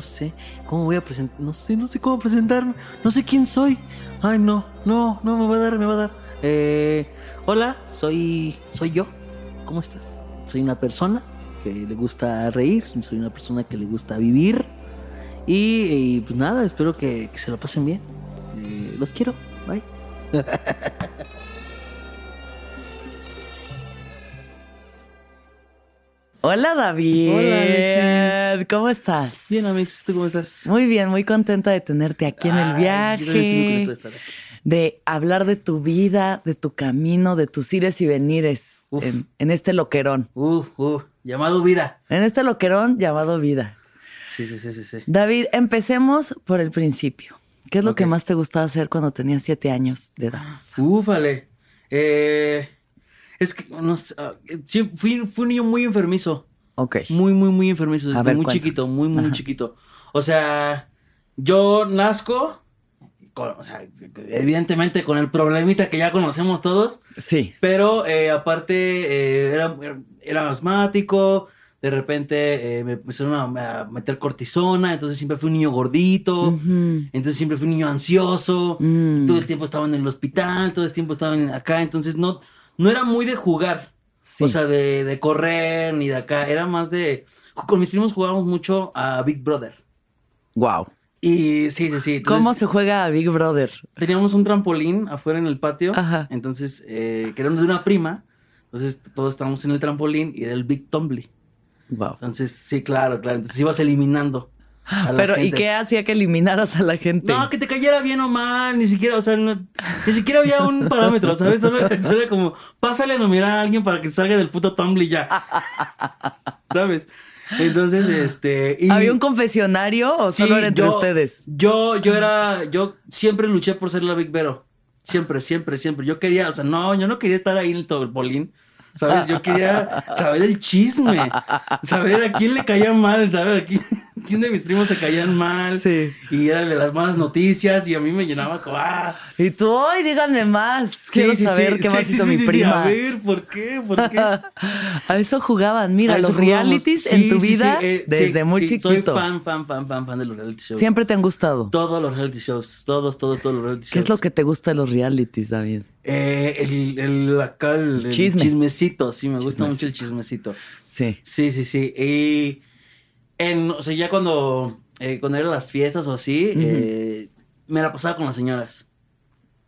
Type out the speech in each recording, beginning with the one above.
No sé cómo voy a presentar, no sé, no sé cómo presentarme, no sé quién soy. Ay, no, no, no, me va a dar, me va a dar. Eh, hola, soy, soy yo. ¿Cómo estás? Soy una persona que le gusta reír, soy una persona que le gusta vivir. Y, y, pues nada, espero que, que se lo pasen bien. Eh, los quiero, bye. Hola David. Hola, Alexis. ¿Cómo estás? Bien, amigos, ¿tú cómo estás? Muy bien, muy contenta de tenerte aquí en el Ay, yo también estoy muy viaje. contento de estar aquí. de hablar de tu vida, de tu camino, de tus ires y venires Uf. en, en este loquerón. Uh, uh, llamado vida. En este loquerón llamado vida. Sí, sí, sí, sí, sí. David, empecemos por el principio. ¿Qué es lo que más te gustaba hacer cuando tenías siete años de edad? Ufale. Eh, es que, no sé, ah, sí, fui, fui un niño muy enfermizo. Ok. Muy, muy, muy enfermizo. Desde ver, muy cuenta. chiquito, muy, muy, chiquito. O sea, yo nazco, con- o sea, evidentemente con el problemita que ya conocemos todos, Sí. pero eh, aparte eh, era, era asmático. De repente eh, me empezaron a, a meter cortisona, entonces siempre fui un niño gordito. Entonces siempre fui un niño ansioso, Mm. todo el tiempo estaba en el hospital, todo el tiempo estaba en- acá, entonces no, no era muy de jugar, Sí. o sea, de, de correr ni de acá, era más de... Con mis primos jugábamos mucho a Big Brother. Wow. Y sí, sí, sí. entonces ¿Cómo se juega a Big Brother? Teníamos un trampolín afuera en el patio, Ajá. entonces, eh, que era de una prima, entonces todos estábamos en el trampolín y era el Big Tumbly. Wow. Entonces, sí, claro, claro, entonces ibas eliminando. Pero, ¿y qué hacía que eliminaras a la gente? No, que te cayera bien o mal, ni siquiera, o sea, no- ni siquiera había un parámetro, ¿sabes? Solo, solo era como, pásale a nominar a alguien para que salga del puto Tumblr ya. ¿Sabes? Entonces, este. y- ¿Había un confesionario o sí, solo era entre yo- ustedes? Yo, yo era, yo siempre luché por ser la Big Vero. Siempre, siempre, siempre. Yo quería, o sea, no, yo no quería estar ahí en el Tobolín. ¿Sabes? Yo quería saber el chisme, saber a quién le caía mal, ¿sabes? A quién, quién de mis primos se caían mal. Sí. Y era de las malas noticias y a mí me llenaba como, ah. Y tú, ¡ay, díganme más! Quiero sí, saber sí, qué más hizo mi prima. A ver, ¿por qué? ¿Por qué? a eso jugaban. Mira, eso los jugábamos. realities en tu sí, sí, vida eh, desde muy chiquito. Soy fan, fan, fan, fan, fan de los reality shows. Siempre te han gustado. Todos los reality shows, todos, todos, todos los reality shows. ¿Qué es lo que te gusta de los realities, David? Eh, el, el, acá, el, el Chisme. chismecito, sí, me gusta mucho el chismecito. Sí. Sí, sí, sí. Y, en, o sea, ya cuando, eh, cuando eran las fiestas o así, eh, me la pasaba con las señoras.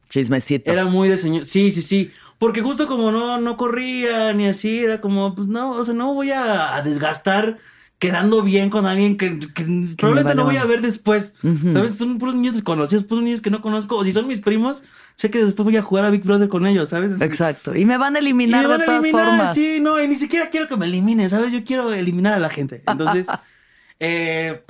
Chismecito. Era muy de señor. Sí, sí, sí. Porque justo como no, no corría ni así, era como, pues no, o sea, no voy a, a desgastar quedando bien con alguien que, que probablemente no voy a ver después. Ujú. ¿Sabes? Son puros niños desconocidos, puros niños que no conozco. O si son mis primos, sé que después voy a jugar a Big Brother con ellos, ¿sabes? Exacto. Y me van a Y eliminar me van de a todas eliminar, formas. Sí, no, y ni siquiera quiero que me eliminen, ¿sabes? Yo quiero eliminar a la gente. Entonces, eh,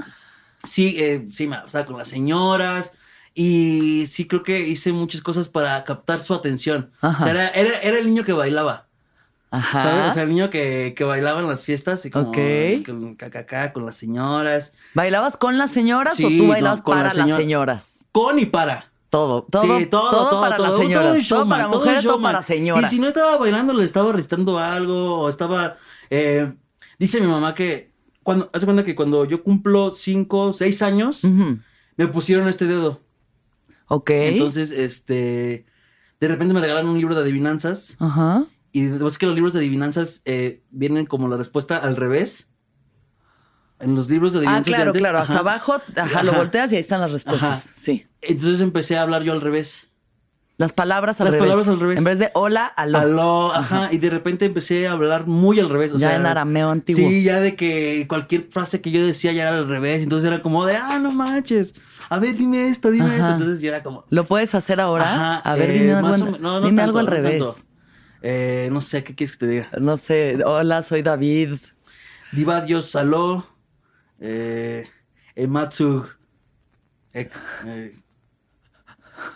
sí, eh, sí, me la pasaba con las señoras. Y sí, creo que hice muchas cosas para captar su atención. Ajá. O sea, era, era, era el niño que bailaba. Ajá. ¿Sabes? O sea, el niño que, que bailaba en las fiestas y como con las señoras. ¿Bailabas con las señoras Sí, o tú bailabas no, con para las las señor- señoras? Con y para. Todo, todo, sí, todo, todo, todo, para todo, las señoras. un Todo, showman, para todo mujeres, para señoras. Y si no estaba bailando, le estaba recitando algo, o estaba. eh, dice mi mamá que. Cuando, hace cuenta que cuando yo cumplo 5, 6 años, me pusieron este dedo. Ok. Entonces, este. De repente me regalaron un libro de adivinanzas. Ajá. Y es que los libros de adivinanzas eh, vienen como la respuesta al revés. En los libros de Ah, adivinanzas. de claro, antes, claro. Hasta abajo, ajá, lo volteas y ahí están las respuestas. Ajá. Sí. Entonces empecé a hablar yo al revés. Las palabras al Las revés. palabras al revés. En vez de hola, aló. Aló, ajá. Y de repente empecé a hablar muy al revés. O Ya sea, en arameo antiguo. Sí, ya de que cualquier frase que yo decía ya era al revés. Entonces era como de, ah, no manches. A ver, dime esto, dime Ajá. esto. Entonces yo era como. ¿Lo puedes hacer ahora? Ajá, a ver, eh, dime, algo, no, no dime tanto, algo al no revés. tanto. Eh, no sé, ¿qué quieres que te diga? No sé. Hola, soy David. Diva Dios Saló. Eh, Ematsu. Ek, eh,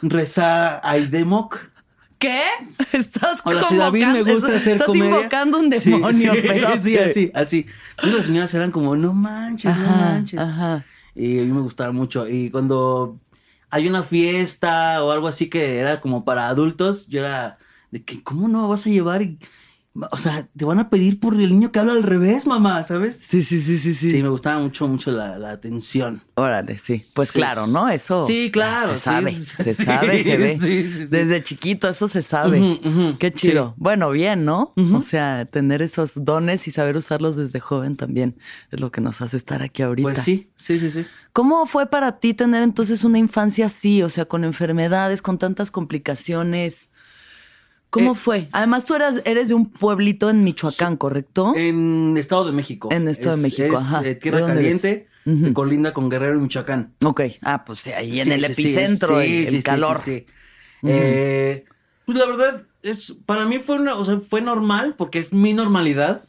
Reza Aidemoc. ¿Qué? Estás Hola, convocando, David, me gusta hacer estás comedia. invocando un demonio, sí, pero Sí, así, así. Entonces las señoras eran como, no manches, no manches. ajá. Y a mí me gustaba mucho. Y cuando hay una fiesta o algo así que era como para adultos, yo era de que, ¿cómo no vas a llevar? Y, o sea, te van a pedir por el niño que habla al revés, mamá, ¿sabes? Sí, sí, sí, sí, sí. Sí, me gustaba mucho, mucho la, la atención. Órale, sí. Pues Sí. claro, ¿no? Eso. Sí, claro, Se sí, sabe, sí, se sabe, se ve. sí, sí, sí. Desde chiquito, eso se sabe. Qué chido. Bueno, bien, ¿no? O sea, tener esos dones y saber usarlos desde joven también es lo que nos hace estar aquí ahorita. Pues sí, sí, sí, sí. ¿Cómo fue para ti tener entonces una infancia así? O sea, con enfermedades, con tantas complicaciones. ¿Cómo Eh, fue? Además, tú eras, eres de un pueblito en Michoacán, ¿correcto? En Estado de México. En Estado de México, es, ajá. eh, ¿De tierra caliente, Ujú. colinda con Guerrero y Michoacán. ok. Ah, pues sí, ahí en el sí, epicentro, sí, el, el sí, sí, calor. sí, sí. Eh, pues la verdad, es, para mí fue, una, o sea, fue normal porque es mi normalidad.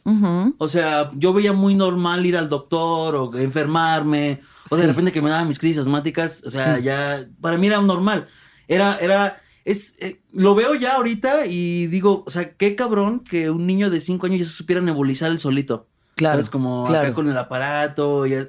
O sea, yo veía muy normal ir al doctor o enfermarme. O de repente que me daban mis crisis asmáticas. O sea, ya, para mí era normal. Era, era, es, eh, lo veo ya ahorita y digo, o sea, qué cabrón que un niño de 5 años ya se supiera nebulizar el solito. Claro, Es como claro. acá con el aparato. y-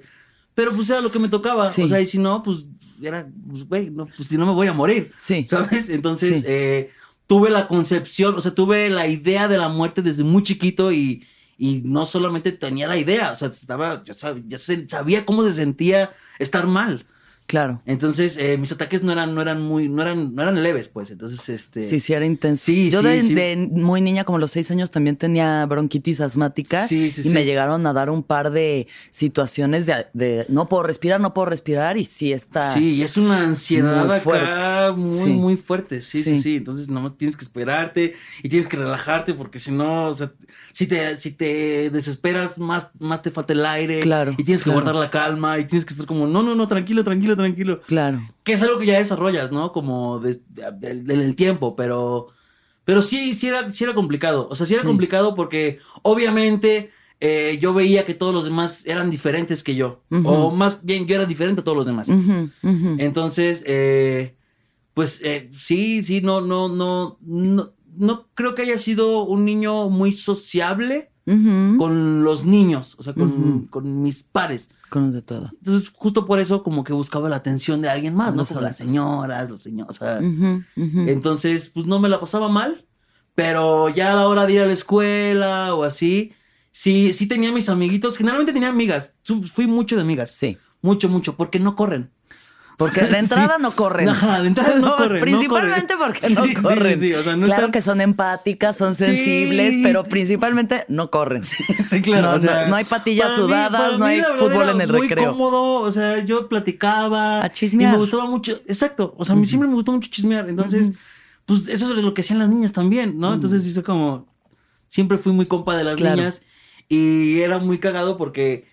pero pues era lo que me tocaba. Sí. O sea, y si no, pues era, pues, güey, no, pues si no me voy a morir. Sí. ¿Sabes? Entonces, Sí. eh, tuve la concepción, o sea, tuve la idea de la muerte desde muy chiquito y, y no solamente tenía la idea, o sea, estaba, ya, sab- ya sabía cómo se sentía estar mal. Claro. Entonces, eh, mis ataques no eran, no eran muy, no eran, no eran leves, pues. Entonces, este. Sí, sí, era intenso. Sí, Yo sí, de, sí. de muy niña, como los seis años, también tenía bronquitis asmática. Sí, sí, y me llegaron a dar un par de situaciones de, de no puedo respirar, no puedo respirar. Y sí está. Sí, y es una ansiedad Muy acá fuerte. muy, Sí. muy fuerte. Sí, sí, Sí. sí, Entonces, nomás tienes que esperarte y tienes que relajarte porque si no, o sea, si te, si te desesperas, más, más te falta el aire. Claro, Y tienes que claro. guardar la calma y tienes que estar como, no, no, no, tranquilo, tranquilo, tranquilo. Claro. Que es algo que ya desarrollas, ¿no? Como de- de- del- del tiempo, pero. Pero sí, sí era, sí era complicado. O sea, sí era Sí. complicado porque obviamente eh, yo veía que todos los demás eran diferentes que yo. O más bien, yo era diferente a todos los demás. Entonces, eh, pues eh, sí, sí, no, no, no, no, no creo que haya sido un niño muy sociable con los niños, o sea, con, con mis pares. Con los de todo. Entonces, justo por eso, como que buscaba la atención de alguien más, ¿no? Los Como las adultos. señoras, los señores, o sea. Entonces, pues no me la pasaba mal, pero ya a la hora de ir a la escuela o así, sí, sí tenía mis amiguitos. Generalmente tenía amigas, fui mucho de amigas. Sí. Mucho, mucho, porque no corren. Porque de entrada no corren. Ajá, de entrada no corren, no Principalmente corren. porque no Sí, corren. sí, o sea, no claro están- que son empáticas, son sensibles, pero principalmente no corren. Sí, claro. No, o sea, hay patillas mí- sudadas, no mí, hay fútbol en el muy recreo. cómodo, o sea, yo platicaba. A chismear. Y me gustaba mucho, exacto, o sea, a mí siempre me gustó mucho chismear. Entonces, pues eso es lo que hacían las niñas también, ¿no? Entonces hice como, siempre fui muy compa de las Claro. niñas y era muy cagado porque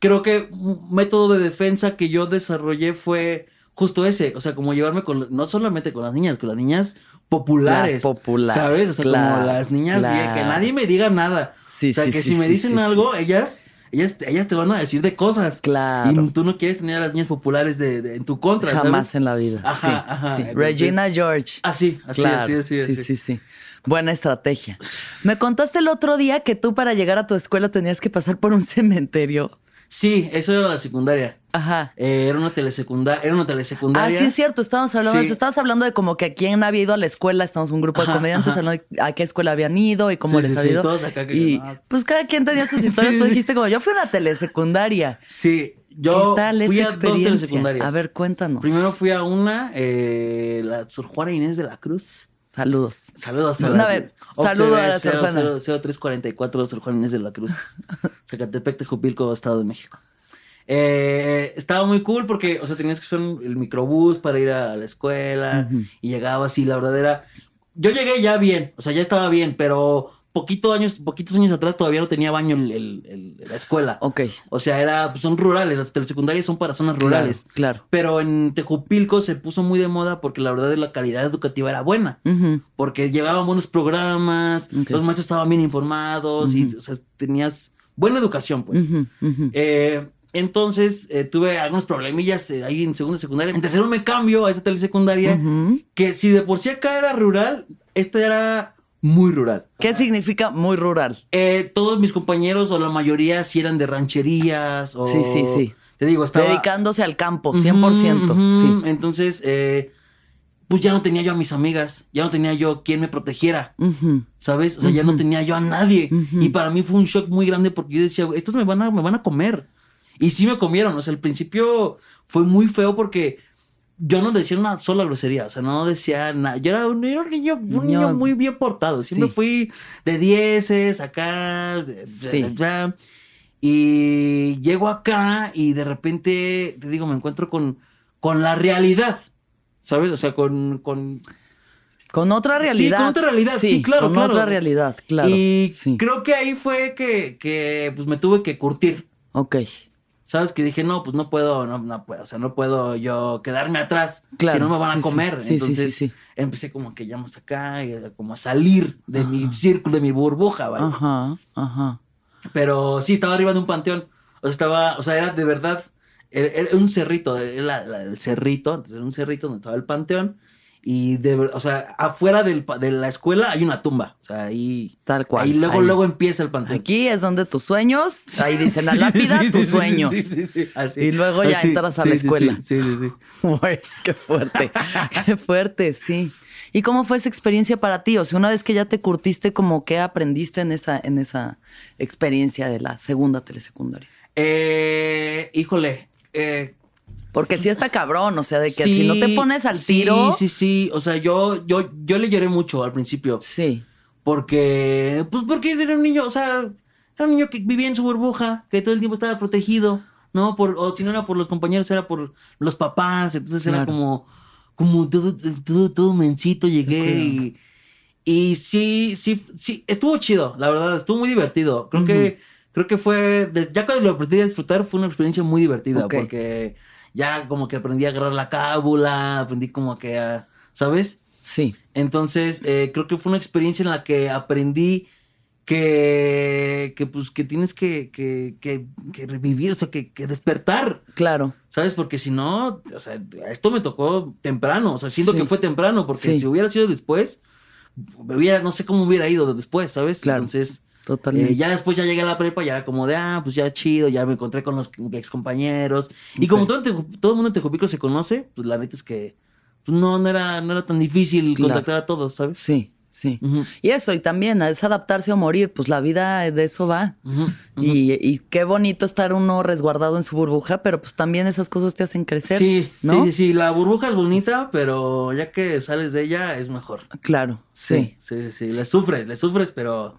creo que un método de defensa que yo desarrollé fue justo ese, o sea, como llevarme con, no solamente con las niñas, con las niñas populares. Las populares, ¿Sabes? O sea, claro, como las niñas bien, que nadie me diga nada. Sí, o sea, sí, que sí, si me sí, dicen sí, algo, ellas, ellas, ellas te van a decir de cosas. Claro. Y tú no quieres tener a las niñas populares de, de- en tu contra, Jamás ¿sabes? en la vida. Ajá, sí, ajá, sí. entonces- Regina George. Así, así, Claro, así, así, sí, así. sí, sí. Buena estrategia. Me contaste el otro día que tú para llegar a tu escuela tenías que pasar por un cementerio. Sí, eso era la secundaria. Ajá. Eh, era una telesecundaria, era una Ah, telesecundaria. sí, es cierto, estábamos hablando de Sí. eso. Estabas hablando de como que a quién había ido a la escuela. Estamos un grupo de Ajá, comediantes ajá. hablando de a qué escuela habían ido y cómo Sí, les sí, había sí, ido. todos acá que- y ah. pues cada quien tenía sus historias. Tú dijiste como, yo fui a una telesecundaria. Sí, yo ¿Qué tal fui esa a dos telesecundarias. A ver, cuéntanos. Primero fui a una, eh, la Sor Juana Inés de la Cruz. Saludos. Saludos a Una la vez, saludo a la Sor Juana. 0344 Sor Juana Inés de la Cruz. Zacatepec, Tejupilco, Estado de México. Eh, estaba muy cool porque, o sea, tenías que usar el microbús para ir a la escuela Ujú. y llegaba así, la verdad era... Yo llegué ya bien, o sea, ya estaba bien, pero poquito años, poquitos años atrás todavía no tenía baño el- el- el- la escuela. Ok. O sea, era, pues, son rurales, las telesecundarias son para zonas rurales. Claro. Pero en Tejupilco se puso muy de moda porque la verdad la calidad educativa era buena. Porque llevaban buenos programas, los maestros estaban bien informados y o sea, tenías buena educación, pues. Eh, Entonces eh, tuve algunos problemillas eh, ahí en segunda secundaria. En tercero me cambio a esta telesecundaria. Ujú. Que si de por sí acá era rural, esta era muy rural. ¿Qué significa muy rural? Eh, todos mis compañeros o la mayoría sí eran de rancherías o... Sí, sí, sí. Te digo, estaba... Dedicándose al campo, 100%. Ujú, ujú. Sí. Entonces, pues ya no tenía yo a mis amigas, ya no tenía yo quien me protegiera. ¿sabes? O sea, ya no tenía yo a nadie. Y para mí fue un shock muy grande porque yo decía, estos me van a, me van a comer. Y sí me comieron, o sea, al principio fue muy feo porque yo no decía una sola grosería, o sea, no decía nada. Yo era un, era un niño, un Niño- niño muy bien portado, siempre Sí. fui de dieces, acá, de- Sí. de- de- y llego acá y de repente, te digo, me encuentro con, con la realidad, ¿sabes? O sea, con... con Con otra realidad. Sí, con otra realidad, sí, claro, Con claro. otra realidad, claro. Y sí. creo que ahí fue que, que pues me tuve que curtir. Ok. ¿Sabes? Que dije, no, pues no puedo, no, no puedo, o sea, no puedo yo quedarme atrás, Claro, si no me van sí, a comer. Sí, Entonces sí. empecé como que ya más acá, y como a salir de mi círculo, de mi burbuja, ¿vale? Ajá, ajá. Pero sí, estaba arriba de un panteón. O sea, estaba, o sea, era de verdad, era, era un cerrito, era la- la- el cerrito, entonces era un cerrito donde estaba el panteón. Y de o sea, afuera del de la escuela hay una tumba. O sea, ahí. Tal cual, Ahí luego, ahí. luego empieza el panteón. Aquí es donde tus sueños, ahí dice la lápida, sí, sí, tus sí, sueños. sí, sí, sí, así. Y luego ya Así, entras a la escuela. Sí, sí, sí. Uy, qué fuerte, qué fuerte, sí. ¿Y cómo fue esa experiencia para ti? O sea, una vez que ya te curtiste, como qué aprendiste en esa, en esa experiencia de la segunda telesecundaria? Eh, híjole. Eh, Porque sí está cabrón, o sea, de que sí, si no te pones al sí, tiro. Sí, sí, O sea, yo, yo, yo le lloré mucho al principio. Sí, Porque, pues porque era un niño, o sea, era un niño que vivía en su burbuja, que todo el tiempo estaba protegido, ¿no? Por, o si no era por los compañeros, era por los papás, entonces era como, como todo, todo, todo mencito llegué y, y sí, sí, sí, estuvo chido, la verdad, estuvo muy divertido. Creo que, creo que fue, ya cuando lo aprendí a disfrutar, fue una experiencia muy divertida, porque ya como que aprendí a agarrar la cábula, aprendí como que a, ¿sabes? sí, Entonces, eh, creo que fue una experiencia en la que aprendí que, que pues, que tienes que, que, que, que revivir, o sea, que, que despertar, claro. ¿sabes? Porque si no, o sea, esto me tocó temprano, o sea, siento Sí. que fue temprano, porque Sí. si hubiera sido después, me hubiera, no sé cómo hubiera ido después, ¿sabes? Claro. Entonces, Totalmente. eh, ya después ya llegué a la prepa, ya como de, ah, pues ya chido, ya me encontré con los ex compañeros. Y como todo, todo el mundo en Tejupico se conoce, pues la neta es que pues, no, no, era, no era tan difícil Claro. contactar a todos, ¿sabes? Sí, sí. Y eso, y también es adaptarse o morir, pues la vida de eso va. Ujú. Y, y qué bonito estar uno resguardado en su burbuja, pero pues también esas cosas te hacen crecer. Sí, ¿no? sí, sí, la burbuja es bonita, pero ya que sales de ella es mejor. Claro, sí. Sí, sí, sí, le sufres, le sufres, pero.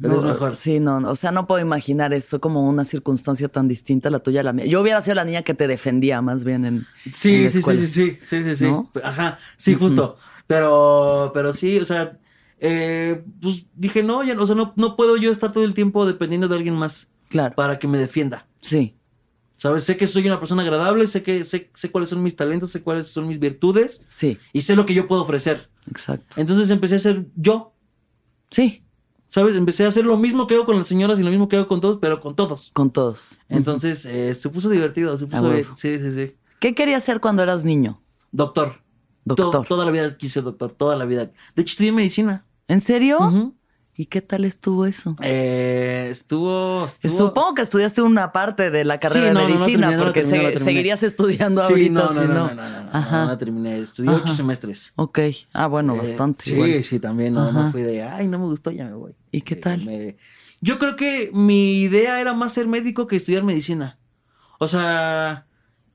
Pero no, es mejor. Sí, no, o sea, no puedo imaginar eso como una circunstancia tan distinta a la tuya a la mía. Yo hubiera sido la niña que te defendía más bien en, en sí, la sí, sí, sí, sí, sí, sí, sí. ¿No? Ajá, sí, justo. Pero, pero sí, o sea, eh, pues dije, no, ya, o sea, no, no puedo yo estar todo el tiempo dependiendo de alguien más Claro, para que me defienda. sí, ¿Sabes? Sé que soy una persona agradable, sé que sé, sé cuáles son mis talentos, sé cuáles son mis virtudes sí, y sé lo que yo puedo ofrecer. exacto. Entonces empecé a ser yo, Sí, ¿sabes? Empecé a hacer lo mismo que hago con las señoras y lo mismo que hago con todos, pero con todos. con todos. Entonces eh, se puso divertido, se puso Ah. Sí, sí, sí. ¿Qué querías ser cuando eras niño? Doctor. Doctor. To- toda la vida quise ser doctor, toda la vida. De hecho, estudié medicina. ¿En serio? ¿Y qué tal estuvo eso? Eh, estuvo, estuvo- Supongo que estudiaste una parte de la carrera Sí, no, de no medicina, no porque terminé, se- seguirías estudiando Sí, ahorita no, no, si no, no. no, no, no, no, Ajá. no la terminé. Estudié Ajá. ocho semestres. Ok. Ah, bueno, Eh, bastante. Sí, igual. sí, también. No, Ajá. no fui de, ay, no me gustó, ya me voy. ¿Y qué Eh, tal? me- Yo creo que mi idea era más ser médico que estudiar medicina. O sea,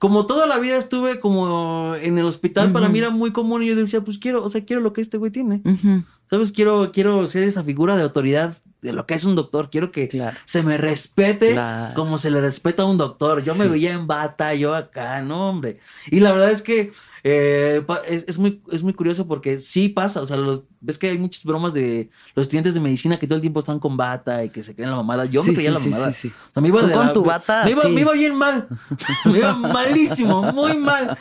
como toda la vida estuve como en el hospital, para mí era muy común y yo decía, pues quiero, o sea, quiero lo que este güey tiene. ¿Sabes? Quiero, quiero ser esa figura de autoridad de lo que es un doctor. Quiero que Claro. se me respete Claro. como se le respeta a un doctor. Yo me veía en bata, yo acá, no, hombre. Y la verdad es que eh, es, es muy, es muy curioso porque sí pasa, o sea, los, ves que hay muchas bromas de los estudiantes de medicina que todo el tiempo están con bata y que se creen la mamada. Yo me creía sí, la mamada. sí, sí. O sea, me iba Tú de con la- tu bata, Me iba, sí. me iba bien mal. Me iba malísimo, muy mal.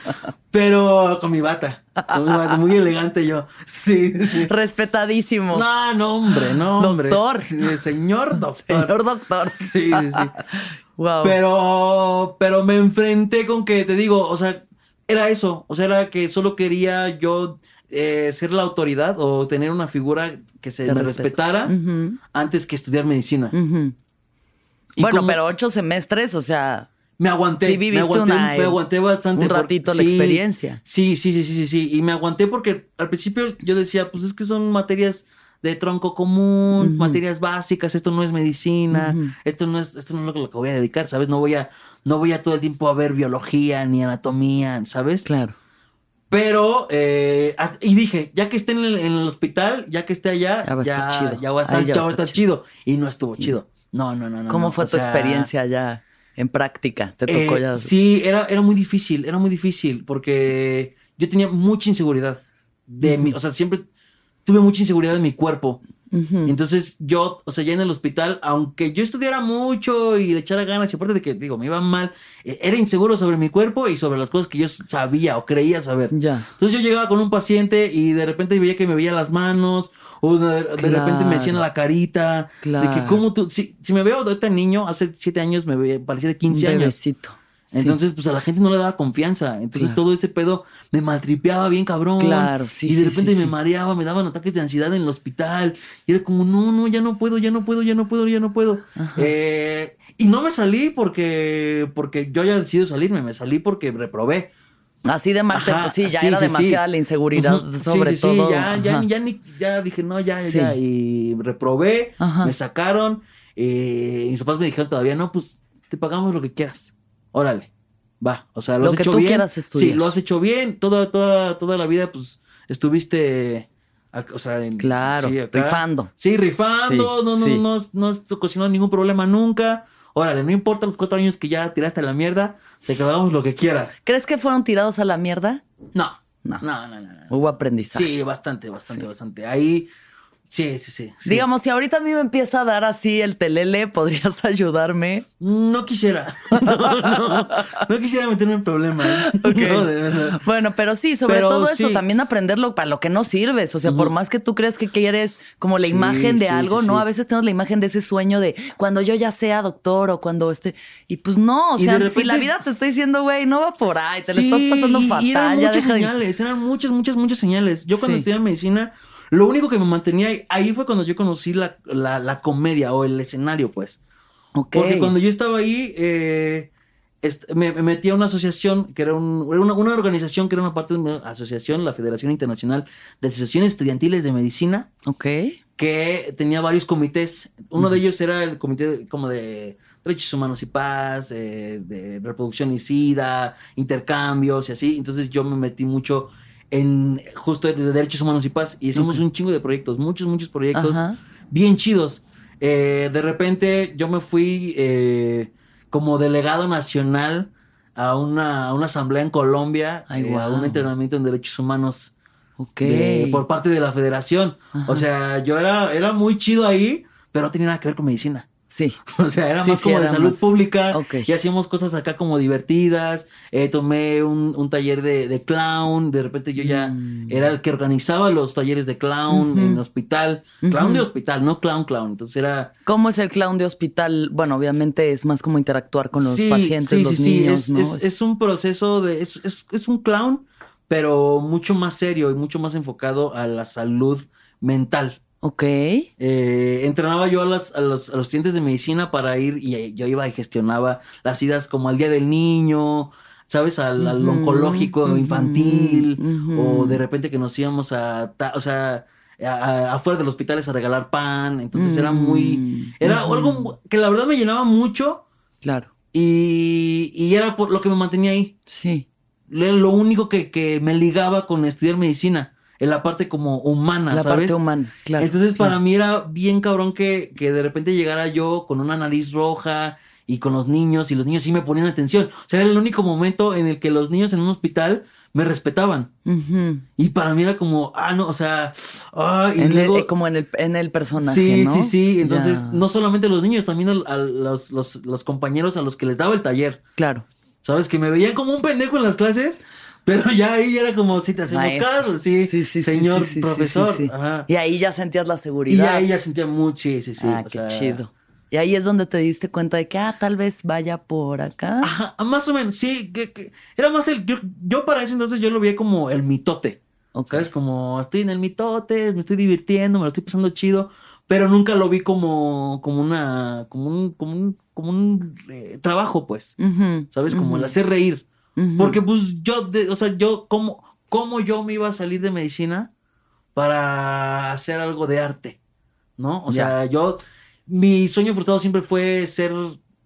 Pero con mi bata. Con mi bata, muy elegante yo. Sí, sí. Respetadísimo. No, no, hombre, no, hombre. Doctor. Sí, Señor doctor. Señor doctor. Sí, sí, sí. Wow. Pero, pero me enfrenté con que, te digo, o sea, era eso. O sea, era que solo quería yo eh, ser la autoridad o tener una figura que se me respetara antes que estudiar medicina. Bueno, como- pero ocho semestres, o sea, Me aguanté. Sí me aguanté, una- me aguanté bastante. un ratito la experiencia. Sí, sí, sí, sí, sí, sí. Y me aguanté porque al principio yo decía, pues es que son materias de tronco común, materias básicas, esto no es medicina, esto no es, esto no es lo que voy a dedicar, ¿sabes? No voy a, no voy a todo el tiempo a ver biología ni anatomía, ¿sabes? claro. Pero, eh, y dije, ya que esté en el, en el hospital, ya que esté allá, Ya va a ya, chido. ya va a estar, Ahí ya ya va va a estar chido. Y no estuvo chido. No, no, no, no. ¿Cómo no. fue tu sea, experiencia ya en práctica? ¿Te tocó eh, ya? Sí, era, era muy difícil, era muy difícil porque yo tenía mucha inseguridad de mí, o sea, siempre tuve mucha inseguridad de mi cuerpo. Entonces yo, o sea, ya en el hospital, aunque yo estudiara mucho y le echara ganas, y aparte de que, digo, me iba mal, eh, era inseguro sobre mi cuerpo y sobre las cosas que yo sabía o creía saber. Ya. Entonces yo llegaba con un paciente y de repente veía que me veía las manos o de, de repente me Claro. hacían la carita. De que Claro. como tú, si, si me veo ahorita niño, hace siete años me veía, parecía de 15 Un años. Sí. Entonces, pues a la gente no le daba confianza. Entonces Claro. todo ese pedo me maltripeaba bien cabrón. Claro, sí, Y de repente sí, me mareaba, me daban ataques de ansiedad en el hospital. Y era como, no, no, ya no puedo, ya no puedo, ya no puedo, ya no puedo. Eh, y no me salí porque, porque yo ya decidido salirme, me salí porque reprobé. Así de mal, Ajá, sí, ya sí, era sí, sí. demasiada la inseguridad, Ujú. Sí, sobre sí, sí, todo. ya, ya, ya, ni- ya dije, no, ya, ya. Y reprobé, Ajá. me sacaron. eh, y mis papás me dijeron todavía, no, pues te pagamos lo que quieras. Órale, va. O sea, lo, Lo has que hecho tú bien. quieras estudiar. Sí, lo has hecho bien. Toda, toda, toda la vida, pues estuviste. O sea, en- Claro, sí, acá. rifando. Sí, rifando. Sí, no, no, sí. no, no, no has ocasionado ningún problema nunca. Órale, no importa los cuatro años que ya tiraste a la mierda, te pagamos lo que quieras. ¿Crees que fueron tirados a la mierda? No, No. no, no, no. no. Hubo aprendizaje. Sí, bastante, bastante, bastante. Ahí, sí, sí, sí. sí. Digamos, si ahorita a mí me empieza a dar así el telele, ¿podrías ayudarme? No quisiera. No, no, no quisiera meterme en problemas. Ok. No, de verdad. Bueno, pero sí, sobre Pero todo eso, también aprenderlo para lo que no sirves. O sea, por más que tú creas que quieres como la Sí, imagen de algo, ¿no? A veces tenemos la imagen de ese sueño de cuando yo ya sea doctor o cuando esté. Y pues no, o sea, si la vida te está diciendo, güey, no va por ahí, te lo estás pasando fatal, Y eran ya muchas deja señales, eran muchas, muchas, muchas señales. Yo cuando estudié medicina, lo único que me mantenía ahí, ahí fue cuando yo conocí la, la, la comedia o el escenario, pues. Porque cuando yo estaba ahí, eh, me, me metí a una asociación que era, un- era una, una organización que era una parte de una asociación, la Federación Internacional de Asociaciones Estudiantiles de Medicina, Ok. que tenía varios comités. Uno de ellos era el comité de- como de derechos humanos y paz, eh, de reproducción y sida, intercambios y así. Entonces yo me metí mucho en justo de derechos humanos y paz y hicimos un chingo de proyectos, muchos, muchos proyectos Ajá. bien chidos. Eh, de repente yo me fui eh, como delegado nacional a una, a una asamblea en Colombia, Ay, eh, a un entrenamiento en derechos humanos Ok. de- por parte de la federación. Ajá. O sea, yo era, era muy chido ahí, pero no tenía nada que ver con medicina. Sí. O sea, era Sí, más sí, como de salud más- pública. Ok. Y hacíamos cosas acá como divertidas. Eh, tomé un, un taller de, de clown. De repente yo ya Mm. era el que organizaba los talleres de clown en hospital. Clown de hospital, no clown clown. Entonces era... ¿Cómo es el clown de hospital? Bueno, obviamente es más como interactuar con los Sí, pacientes, los sí, sí, niños, es, ¿no? es- es un proceso de... Es, es- es un clown, pero mucho más serio y mucho más enfocado a la salud mental. Ok. Eh, entrenaba yo a, las- a los, a los estudiantes de medicina para ir y yo iba y gestionaba las idas como al Día del Niño, ¿sabes? Al, oncológico infantil o de repente que nos íbamos a, o sea, a- afuera de los hospitales a regalar pan. Entonces era muy, Mm, era algo que la verdad me llenaba mucho Claro. y, y era por lo que me mantenía ahí. Sí. Era Lo único que, que me ligaba con estudiar medicina, en la parte como humana, La ¿sabes? parte humana, claro. Entonces, claro. para mí era bien cabrón que, que de repente llegara yo con una nariz roja y con los niños, y los niños sí me ponían atención. O sea, era el único momento en el que los niños en un hospital me respetaban. Y para mí era como, ah, no, o sea, ah, y En el- luego- eh, como en el, en el personaje, Sí, ¿no? sí, sí. Entonces, no solamente los niños, también a, los, los- los compañeros a los que les daba el taller. Claro. ¿Sabes? Que me veían como un pendejo en las clases, pero ya ahí era como, si te hacemos Maestro. caso, sí, Sí, sí, señor sí, profesor. Ajá. Y ahí ya sentías la Y seguridad. ya ahí ya sentía mucho, sí, sí, sí. ah, qué sea, chido. Y ahí es donde te diste cuenta de que, ah, tal vez vaya por acá. Ajá, más o menos, sí. Que, que- era más el. Yo, yo para ese entonces yo lo veía como el mitote. Ok. ¿Sabes? Como estoy en el mitote, me estoy divirtiendo, me lo estoy pasando chido. Pero nunca lo vi como, como una. como un, como un, como un eh, trabajo, pues. ¿Sabes? Como el hacer reír. Porque, pues, yo, de- o sea, yo, ¿cómo, ¿cómo yo me iba a salir de medicina para hacer algo de arte? ¿No? O sea, yo, mi sueño frustrado siempre fue ser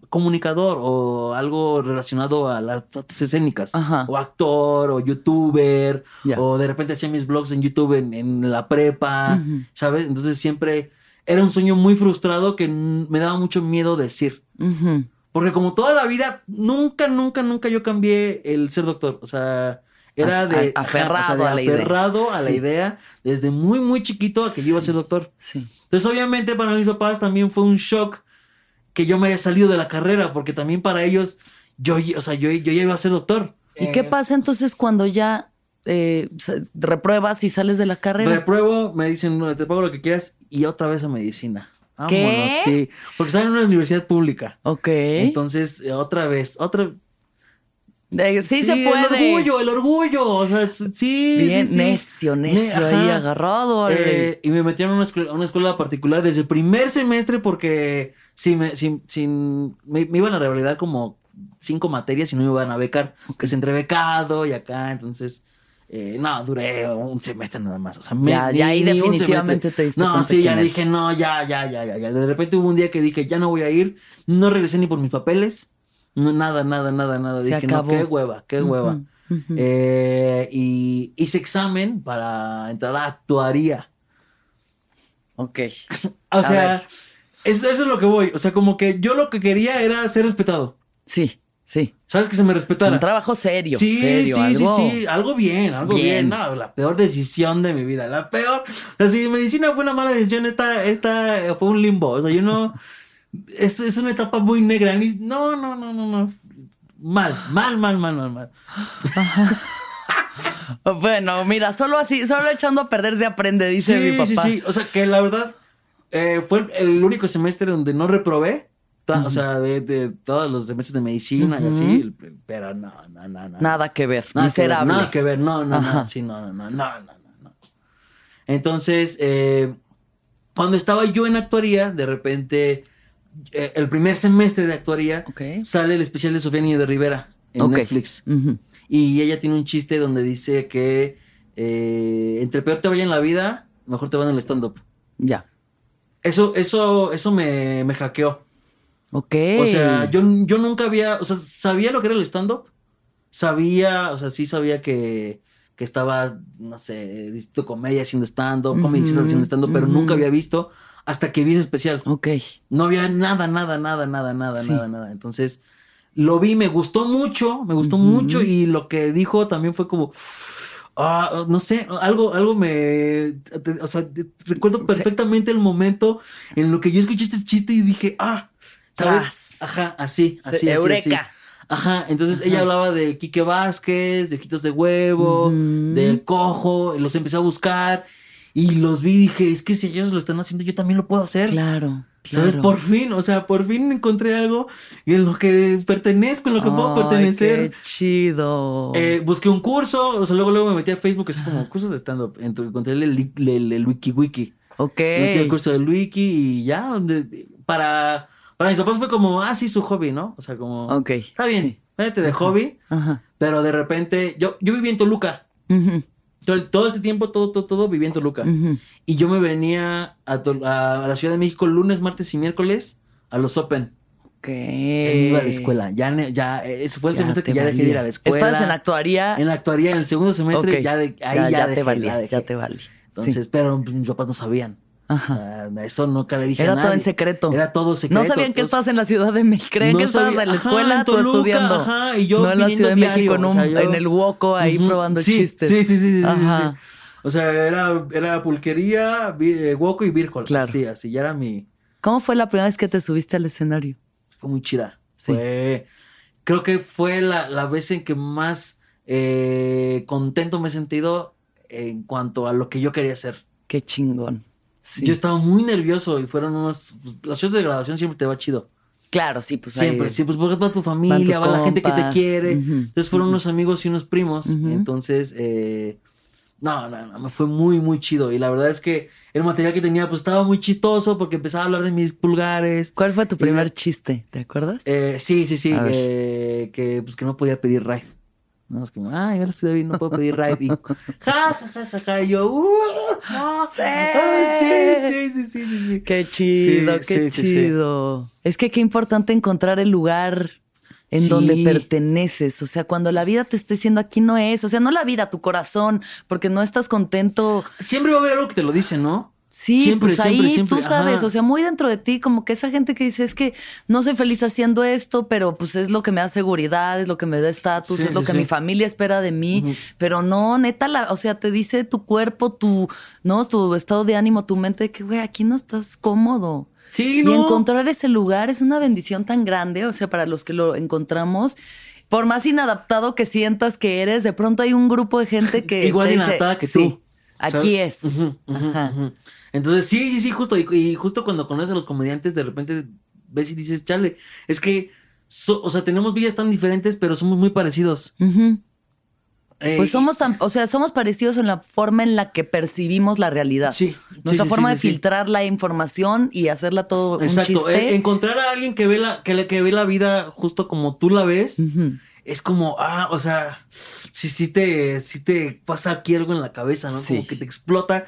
comunicador o algo relacionado a las artes escénicas. Ajá. O actor, o youtuber, o de repente hacía mis vlogs en YouTube en, en la prepa. ¿sabes? Entonces siempre era un sueño muy frustrado que me daba mucho miedo decir. Ujú. Porque como toda la vida, nunca, nunca, nunca yo cambié el ser doctor. O sea, era A- de... a- aferrado ajá, o sea, de a la idea. aferrado a la Sí. idea desde muy, muy chiquito a que yo iba a ser doctor. Sí. Entonces, obviamente, para mis papás también fue un shock que yo me haya salido de la carrera, porque también para ellos, yo, o sea, yo, yo ya iba a ser doctor. ¿Y qué Eh, pasa entonces cuando ya eh, repruebas y sales de la carrera? Repruebo, me dicen, "No, te pago lo que quieras, y otra vez a medicina. ¿Qué? Vámonos, Sí, porque estaba en una universidad pública. ok. Entonces, eh, otra vez, otra De- sí, se El puede. orgullo, el orgullo. O sea, sí. Bien, sí, necio, necio Ne- ahí agarrado. Eh, y me metieron a una, escuela, a una escuela particular desde el primer semestre porque si me, sin, sin- me, me iban a revalidar como cinco materias y no me iban a becar. Que es entre becado y acá, entonces... eh, no, duré un semestre nada más. O sea, me- Ya, ya ahí definitivamente te diste No, sí, ya dije, no, ya, ya, ya, ya, ya. De repente hubo un día que dije, ya no voy a ir. No regresé ni por mis papeles. No, nada, nada, nada, nada. Se dije, acabó. no, qué hueva, qué hueva. Eh, y hice examen para entrar a actuaría. Ok. O sea, eso, eso es lo que voy. O sea, como que yo lo que quería era ser respetado. Sí, sí. ¿Sabes? Que se me Es respetara. un trabajo serio. Sí, serio, sí, algo. sí, sí, algo bien, algo Bien. bien. No, la peor decisión de mi vida, la peor. O sea, si medicina fue una mala decisión, esta, esta fue un limbo. O sea, yo no, es, es una etapa muy negra. No, no, no, no, no. Mal, mal, mal, mal, mal, mal. Bueno, mira, solo así, solo echando a perder se aprende, dice mi Sí, sí, papá. sí. O sea, que la verdad eh, fue el único semestre donde no reprobé. O sea, de, de todos los semestres de medicina y así. Pero no, no, no, no. Nada que ver, Nada que ver, miserable. nada que ver, no, no, no, sí, no, no, no, no, no. Entonces, eh, cuando estaba yo en actuaría, de repente, eh, el primer semestre de actuaría, sale el especial de Sofía Niño de Rivera en. Netflix. Y ella tiene un chiste donde dice que eh, entre peor te vaya en la vida, mejor te va en el stand-up. Ya. Eso, eso, eso me, me hackeó. Ok. O sea, yo, yo nunca había, o sea, sabía lo que era el stand-up. Sabía, o sea, sí sabía que, que estaba, no sé, diciendo comedia haciendo stand-up, comedy Ujú, haciendo stand-up, pero nunca había visto hasta que vi ese especial. Ok. No había nada, nada, nada, nada, nada, Sí. nada, nada. Entonces, lo vi, me gustó mucho, me gustó mucho y lo que dijo también fue como... ah, no sé, algo, algo me... O sea, recuerdo perfectamente el momento en lo que yo escuché este chiste y dije, ah. Tras. Ajá, así, así, así, Eureka. así. Ajá, entonces ella hablaba de Quique Vázquez, de Ojitos de Huevo, Ujú. del Cojo, los empecé a buscar y los vi y dije, es que si ellos lo están haciendo, yo también lo puedo hacer. Claro, claro. ¿Sabes? Por fin, o sea, por fin encontré algo y en lo que pertenezco, en lo que puedo pertenecer. Qué chido. Eh, busqué un curso, o sea, luego, luego me metí a Facebook, así como cursos de stand-up. Encontré el, el, el- el Wiki Wiki. ok. Me metí al curso del Wiki y ya, para, para mis papás fue como, ah, sí, su hobby, ¿no? O sea, como, Ok. está bien, sí. de hobby, Ajá. pero de repente, yo, yo viví en Toluca. Ujú, Todo, todo este tiempo, todo, todo, todo viví en Toluca. ujú. Y yo me venía a, la Ciudad de México lunes, martes y miércoles a los Open. Ok. Iba a la escuela. Ya, ya, ese fue el Ya semestre que ya dejé de ir a la escuela. Estabas en actuaría. En la actuaría, en el segundo semestre, ya de, ahí ya, ya, ya te valía, ya te valía. Entonces, Sí. pero mis papás no sabían. Ajá. Ah, Eso nunca le dije a Era todo en secreto. Era todo secreto. No sabían que Entonces, estabas en la Ciudad de México. Creían No que estabas sabía- en la ajá, escuela, en tú Toluca, estudiando. ajá, y yo no en la Ciudad de diario, México, en, o un- sea, yo- en el Woco, ahí probando sí, chistes. Sí, sí, sí. sí, sí, Ajá. sí. O sea, era, era pulquería, vi- eh, y Virgol. Claro. Sí, así ya era mi. ¿Cómo fue la primera vez que te subiste al escenario? Fue muy chida. Fue. Creo que fue la, la vez en que más eh, contento me he sentido en cuanto a lo que yo quería hacer. Qué chingón. Sí. Yo estaba muy nervioso y fueron unos. Pues, los shows de graduación siempre te va chido. Claro, sí, pues ahí- Siempre, sí, pues porque toda tu familia, va la gente que te quiere. Entonces fueron unos amigos y unos primos. Entonces, eh, no, no, no, me fue muy, muy chido. Y la verdad es que el material que tenía, pues estaba muy chistoso porque empezaba a hablar de mis pulgares. ¿Cuál fue tu Y- primer chiste? ¿Te acuerdas? Eh, sí, sí, sí, eh, que pues que no podía pedir ride. No, es como, ay, ahora estoy bien, no puedo pedir ride. Y ja, ja, ja, ja, ja, y yo, uh, no, Sí. ay, sí, sí, sí, sí, sí, sí. Qué chido, Sí, qué chido. Es que qué importante encontrar el lugar en Sí. donde perteneces. O sea, cuando la vida te esté diciendo aquí no es, o sea, no la vida, tu corazón, porque no estás contento. Siempre va a haber algo que te lo dice, ¿no? Sí, Siempre, pues ahí siempre, siempre, tú sabes, ajá. o sea, muy dentro de ti, como que esa gente que dice es que no soy feliz haciendo esto, pero pues es lo que me da seguridad, es lo que me da estatus, Sí, es lo sí, que sí. mi familia espera de mí, pero no, neta, la, o sea, te dice tu cuerpo, tu, no, tu estado de ánimo, tu mente, que güey, aquí no estás cómodo. Sí, Y no. encontrar ese lugar es una bendición tan grande, o sea, para los que lo encontramos. Por más inadaptado que sientas que eres, de pronto hay un grupo de gente que Igual te de dice, inadaptada que "Sí, tú. Aquí ¿sabes? es. Ajá. Entonces, sí, sí, sí, justo. Y, y justo cuando conoces a los comediantes, de repente ves y dices, chale, es que, so- o sea, tenemos vidas tan diferentes, pero somos muy parecidos. Eh, Pues somos tan, o sea, somos parecidos en la forma en la que percibimos la realidad. Sí, Nuestra sí, forma sí, de sí. filtrar la información y hacerla todo Exacto. un chiste. eh, encontrar a alguien que ve la, que, que ve la vida justo como tú la ves, es como, ah, o sea, sí, sí te, sí te pasa aquí algo en la cabeza, ¿no? Sí. Como que te explota.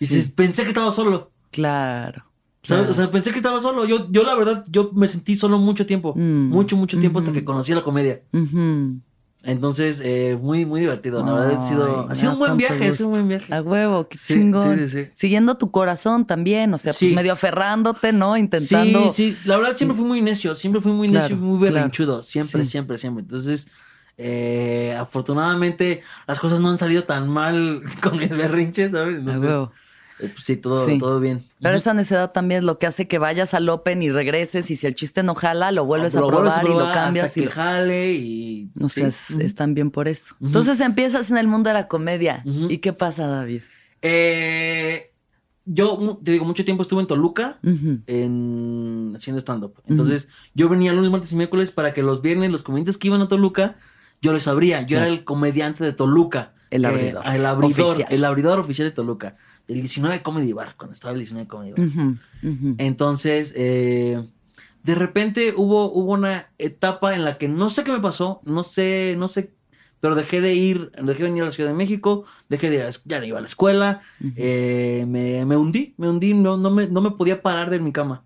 Y Sí. dices, pensé que estaba solo. Claro. ¿Sabes? claro. O sea, pensé que estaba solo. Yo, yo la verdad, yo me sentí solo mucho tiempo. Mm. Mucho, mucho tiempo hasta que conocí la comedia. Entonces, eh, muy, muy divertido. La verdad, ha sido, ha sido un buen viaje, ha sido un buen viaje. A huevo, qué Sí, chingón. sí, sí. Siguiendo tu corazón también, o sea, pues medio aferrándote, ¿no? Intentando. Sí, sí. La verdad, siempre fui muy necio. Siempre fui muy Claro, necio y muy claro. berrinchudo. Siempre, siempre, siempre. Entonces, eh, afortunadamente, las cosas no han salido tan mal con mis berrinches, ¿sabes? A Entonces, huevo. Eh, pues sí, todo, Sí. todo bien. Pero esa necedad también es lo que hace que vayas al Open y regreses y si el chiste no jala, lo vuelves a Lo probar vuelves a y lo probar cambias. hasta Y que jale y... No sí. sé, es- Ujú. están bien por eso. Ujú. Entonces empiezas en el mundo de la comedia. Ujú. ¿Y qué pasa, David? Eh, yo, te digo, mucho tiempo estuve en Toluca Ujú. en, haciendo stand-up. Entonces, yo venía lunes, martes y miércoles para que los viernes, los comediantes que iban a Toluca, yo les abría. Yo Claro. era el comediante de Toluca. El abridor. El abridor. Oficial. El abridor oficial de Toluca. El 19 Comedy Bar, cuando estaba el 19 Comedy Bar. Entonces, eh, de repente hubo, hubo una etapa en la que no sé qué me pasó, no sé, no sé, pero dejé de ir, dejé de venir a la Ciudad de México, dejé de ir a la, ya no iba a la escuela, eh, me, me hundí, me hundí, no, no, me, no me podía parar de mi cama.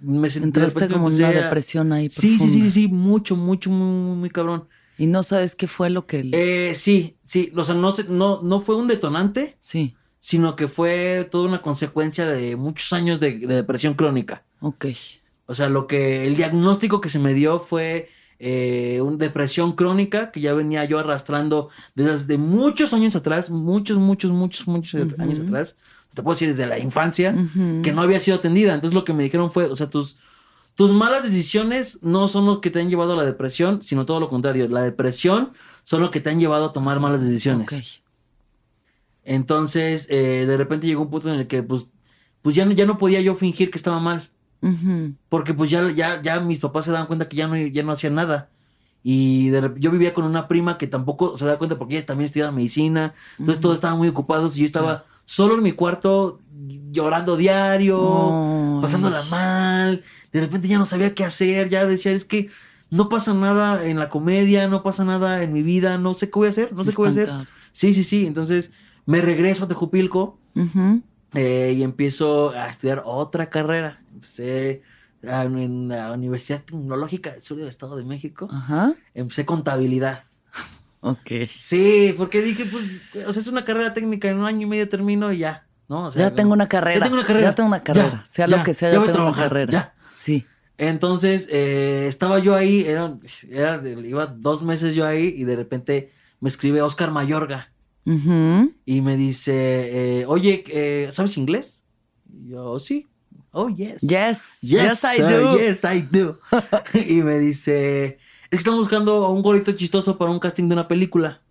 Me sentí- Entraste como en una a- depresión ahí. Sí, sí, sí, sí, sí, mucho, mucho, muy, muy cabrón. Y no sabes qué fue lo que... Eh, sí, sí, o sea, no, no, no fue un detonante, Sí, sino que fue toda una consecuencia de muchos años de- de depresión crónica. ok. O sea, lo que el diagnóstico que se me dio fue eh, una depresión crónica que ya venía yo arrastrando desde muchos años atrás, muchos, muchos, muchos, muchos años atrás. Te puedo decir desde la infancia, que no había sido atendida. Entonces lo que me dijeron fue, o sea, tus, tus malas decisiones no son los que te han llevado a la depresión, sino todo lo contrario. La depresión son lo que te han llevado a tomar malas decisiones. Ok. Entonces, eh, de repente llegó un punto en el que, pues, pues ya, no- ya no podía yo fingir que estaba mal. Porque pues ya, ya, ya mis papás se daban cuenta que ya no, ya no hacían nada. Y de yo vivía con una prima que tampoco se da cuenta porque ella también estudiaba medicina. Entonces todos estaban muy ocupados y yo estaba solo en mi cuarto llorando diario, pasándola mal. De repente ya no sabía qué hacer, ya decía, es que no pasa nada en la comedia, no pasa nada en mi vida, no sé qué voy a hacer, no sé qué voy a hacer. Sí, sí, sí. Entonces me regreso a Tejupilco eh, y empiezo a estudiar otra carrera. Empecé a- en la Universidad Tecnológica del Sur del Estado de México. Ajá. Empecé contabilidad. Ok. Sí, porque dije, pues, o sea, es una carrera técnica, en un año y medio termino y ya, ¿no? O sea, ya tengo una carrera. Ya tengo una carrera. Ya tengo una carrera. Ya, sea ya, lo que sea, ya a tengo una carrera. ya. Sí. Entonces, eh, estaba yo ahí, era, era, iba dos meses yo ahí y de repente me escribe Oscar Mayorga Ujú. y me dice, eh, oye, eh, ¿sabes inglés? Y yo, sí. Oh, yes. Yes. Yes, I do. Yes, I do. y me dice, es que estamos buscando a un gorrito chistoso para un casting de una película.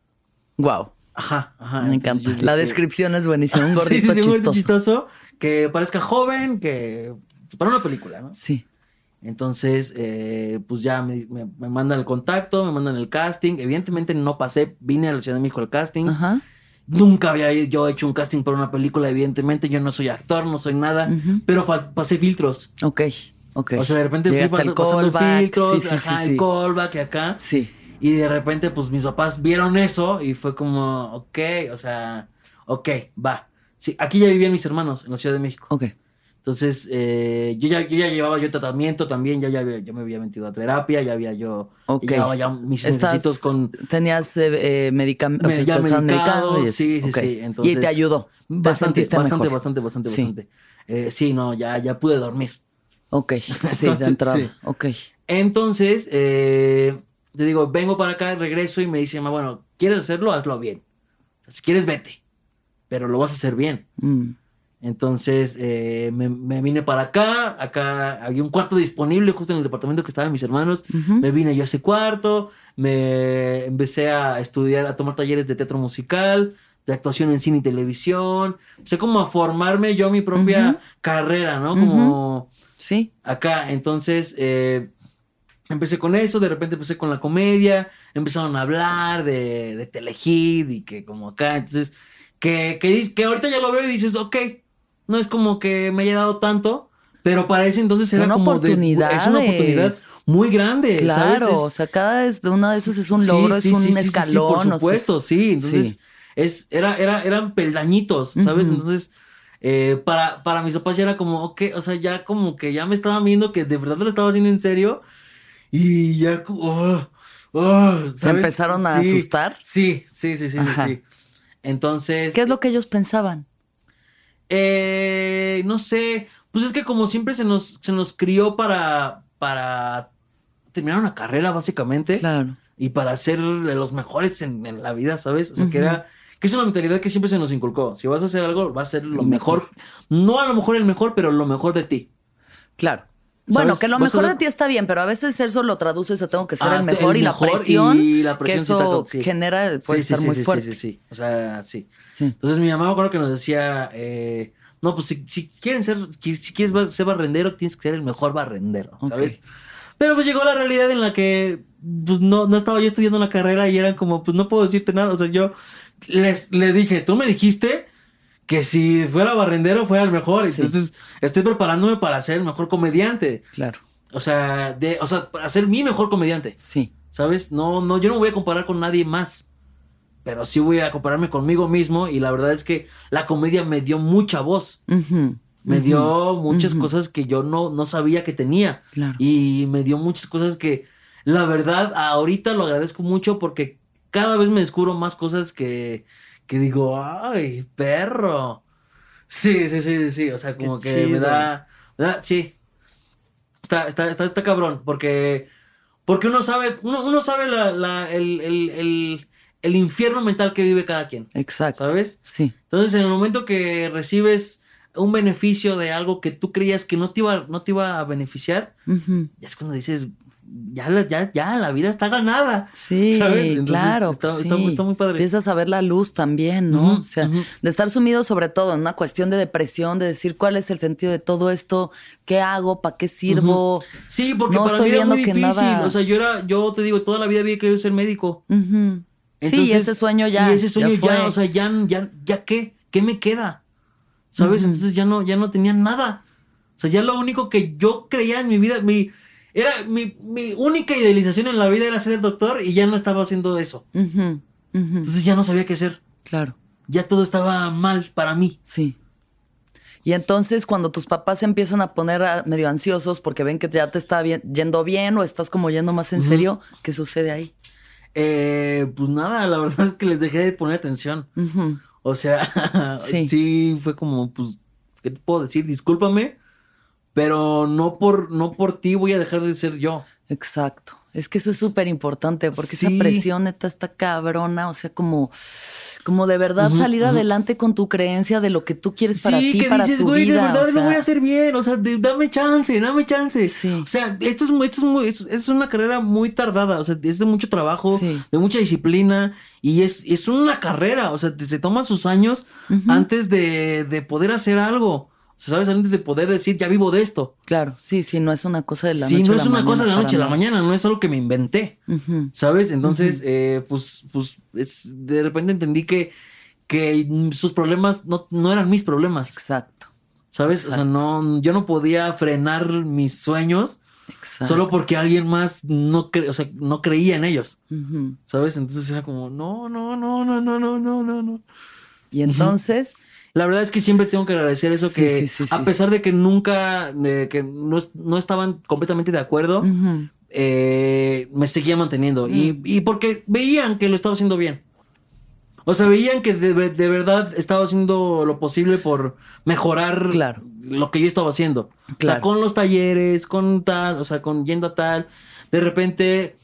Wow. Ajá, ajá. Me encanta. La descripción es buenísima. Un gordito sí, sí, un chistoso. chistoso que parezca joven, que para una película, ¿no? Sí. Entonces, eh, pues ya me, me- me mandan el contacto, me mandan el casting. Evidentemente no pasé, vine a la Ciudad de México al casting. Ajá. Nunca había yo hecho un casting para una película, evidentemente. Yo no soy actor, no soy nada, pero pasé filtros. Ok. Ok. O sea, de repente Llegaste fui pasando callback. filtros, Sí, sí, ajá, sí, el callback acá. Sí. Y de repente, pues mis papás vieron eso y fue como, ok, o sea, ok, va. Sí, aquí ya vivían mis hermanos en la Ciudad de México. Ok. Entonces, eh, yo, ya, yo ya llevaba yo tratamiento también, ya, ya, había- ya me había metido a terapia, ya había yo, Ok. ya llevaba ya mis necesitos con... Tenías eh, medicamentos. Me- ya medicado, medicado y sí, sí, sí, entonces- y te ayudó. te Bastante, bastante, mejor. bastante, bastante, Sí. bastante. Eh, sí, no, ya, ya pude dormir. Ok. Sí, Entonces, de entrada. sí. Ok. Entonces, eh, te digo, vengo para acá, regreso y me dice, "Ma, bueno, ¿quieres hacerlo? Hazlo bien. Si quieres, vete. Pero lo vas a hacer bien. Mm. Entonces eh, me, me vine para acá, acá había un cuarto disponible justo en el departamento que estaban mis hermanos, me vine yo a ese cuarto, me empecé a estudiar, a tomar talleres de teatro musical, de actuación en cine y televisión, empecé como a formarme yo mi propia carrera, ¿no? Como Sí. acá, entonces eh, empecé con eso, de repente empecé con la comedia, empezaron a hablar de, de Telehit y que como acá, entonces, que, que, que ahorita ya lo veo y dices, ok, no es como que me haya dado tanto, pero para ese entonces Son era como de- es una oportunidad muy grande, Claro, ¿sabes? Es- o sea, cada es- uno de esos es un logro, Sí, sí, es un sí, escalón. por o sea, supuesto, sí. Entonces, es, era, era, eran peldañitos, ¿sabes? Entonces, eh, para, para mis papás ya era como, ok, o sea, ya como que ya me estaban viendo que de verdad lo estaba haciendo en serio. Y ya, oh, oh, ¿Se empezaron a asustar? Sí, sí, sí, sí, sí. Entonces, ¿Qué es lo que ellos pensaban? Eh, no sé, pues es que como siempre se nos, se nos crió para, para terminar una carrera, básicamente Claro. y para ser de los mejores en, en la vida, ¿sabes? O sea, que era que es una mentalidad que siempre se nos inculcó. Si vas a hacer algo, va a ser lo El mejor. No a lo mejor el mejor, pero lo mejor de ti. Claro. Bueno, que lo mejor de ti está bien, pero a veces eso lo traduces a tengo que ser Ah, el mejor el y la presión, y la presión que eso sí. genera puede Sí, sí, estar muy fuerte. Sí, sí, sí. O sea, sí. Sí. Entonces mi mamá me acuerdo que nos decía, eh, no, pues si, si quieren ser, si, quieres ser barrendero, tienes que ser el mejor barrendero, ¿sabes? Pero pues llegó la realidad en la que pues no, no estaba yo estudiando la carrera y eran como, pues no puedo decirte nada. O sea, yo les, le dije, tú me dijiste que si fuera barrendero fuera el mejor. Sí. Entonces estoy preparándome para ser el mejor comediante. Claro. O sea, de, o sea, para ser mi mejor comediante. Sí. ¿Sabes? No, no, yo no voy a comparar con nadie más. Pero sí voy a compararme conmigo mismo. Y la verdad es que la comedia me dio mucha voz. Me dio muchas cosas que yo no, no sabía que tenía. Claro. Y me dio muchas cosas que, la verdad, ahorita lo agradezco mucho porque cada vez me descubro más cosas que, que digo, ay, perro. Sí, sí, sí, sí, sí. O sea, como Qué que me da, me da- sí. Está, está, está, está cabrón, porque, porque uno sabe, uno, uno sabe la, la, el, el, el, el infierno mental que vive cada quien. Exacto. ¿Sabes? Sí. Entonces, en el momento que recibes un beneficio de algo que tú creías que no te iba, no te iba a beneficiar, ya es cuando dices, ya la, ya, ya, la vida está ganada. Sí, ¿Sabes? Entonces, claro. está- sí. está muy- está muy padre. Empiezas a ver la luz también, ¿no? O sea, de estar sumido sobre todo en una cuestión de depresión, de decir cuál es el sentido de todo esto, qué hago, para qué sirvo. Sí, porque No para estoy mí era viendo muy que difícil. nada- O sea, yo era, yo te digo, toda la vida había querido ser médico. Sí, Entonces, ese sueño ya. Y ese sueño ya, fue. o sea, ya, ya, ya qué, ¿qué me queda? ¿Sabes? Entonces ya no, ya no tenía nada. O sea, ya lo único que yo creía en mi vida, mi, era mi, mi única idealización en la vida era ser el doctor y ya no estaba haciendo eso. Entonces ya no sabía qué hacer. Claro, Ya todo estaba mal para mí. sí. Y entonces cuando tus papás se empiezan a poner ah, medio ansiosos porque ven que ya te está bien- yendo bien o estás como yendo más en serio, ¿qué sucede ahí? Eh, pues nada, la verdad es que les dejé de poner atención. O sea, Sí. sí. fue como, pues, ¿qué te puedo decir? Discúlpame, pero no por, no por ti voy a dejar de ser yo. Exacto. Es que eso es súper importante porque Sí. esa presión neta está cabrona, o sea, como, como de verdad salir adelante con tu creencia de lo que tú quieres para sí, ti, que para dices, tu güey, de verdad lo sea, voy a hacer bien. O sea, de- dame chance, dame chance. Sí. O sea, esto es, esto es, muy, es, es una carrera muy tardada. O sea, es de mucho trabajo, de mucha disciplina. Y es, es una carrera. O sea, se toman sus años antes de, de poder hacer algo. ¿Sabes? Antes de poder decir, ya vivo de esto. Claro, sí, sí, no es una cosa de la sí, noche no a es una cosa de la noche a la mañana, no es algo que me inventé. ¿Sabes? Entonces, eh, pues, pues, es- de repente entendí que, que sus problemas no, no eran mis problemas. Exacto, ¿Sabes? O sea, no, yo no podía frenar mis sueños exacto. solo porque alguien más no, cre- o sea, no creía en ellos. ¿Sabes? Entonces era como, no, no, no, no, no, no, no, no, no. Y entonces, La verdad es que siempre tengo que agradecer eso Sí, que sí, sí, a pesar de que nunca, de que no, no estaban completamente de acuerdo, eh, me seguía manteniendo. Mm. Y, y porque veían que lo estaba haciendo bien. O sea, veían que de, de verdad estaba haciendo lo posible por mejorar Claro. lo que yo estaba haciendo. O sea, Claro. con los talleres, con tal, o sea, con yendo a tal. De repente,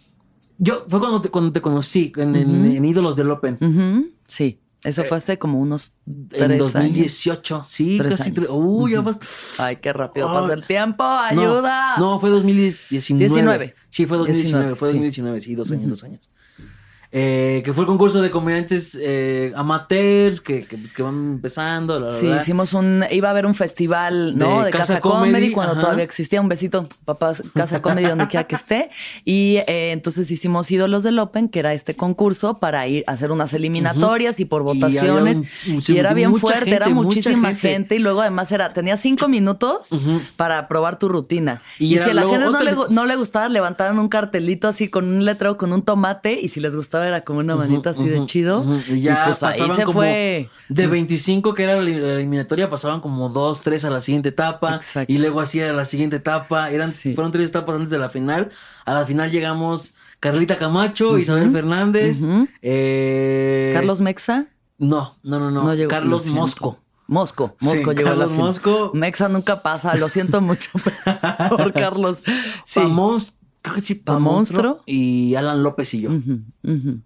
yo, fue cuando te, cuando te conocí en, en- en Ídolos del Open. sí, eso fue hace como unos En tres años. 2018, sí, Tres casi años. Uy, ya vas. Ay, qué rápido pasa el tiempo, No, ayuda. No, fue 2019. 19. Sí, fue 2019, 19, fue sí. 2019, sí, dos años, dos años. Eh, que fue el concurso de comediantes eh, amateurs que, que, pues, que van empezando. La, Sí, hicimos un, iba a haber un festival, ¿no? De De, Casa Casa, Comedy, Comedy, cuando ajá. todavía existía. Un besito, papás, Casa Comedy, donde quiera que esté. Y eh, entonces hicimos Ídolos del Open, que era este concurso para ir a hacer unas eliminatorias y por Y votaciones. un- Y, era bien fuerte, era gente, muchísima gente. gente. Y luego además era, tenía cinco minutos para probar tu rutina. Y Y, si a la gente no le, no le gustaba, levantaban un cartelito así con un letrero con un tomate. Y si les gustaba, era como una manita así de chido. Y ya pues ahí pasaban se como fue. de 25 que era la eliminatoria, pasaban como dos, tres a la siguiente etapa. Exacto. Y luego así era la siguiente etapa. Eran, Sí. Fueron tres etapas antes de la final. A la final llegamos Carlita Camacho, Isabel Fernández, eh, Carlos Mexa. No, no, no, no. llegó, Carlos. Mosco. Mosco, Mosco Sí, llegó a la Carlos final. Mosco. Mexa nunca pasa, lo siento mucho por Carlos. Sí. Pa Monst- creo que sí, Pa Pa Monstruo. Monstruo. Y Alan López y yo.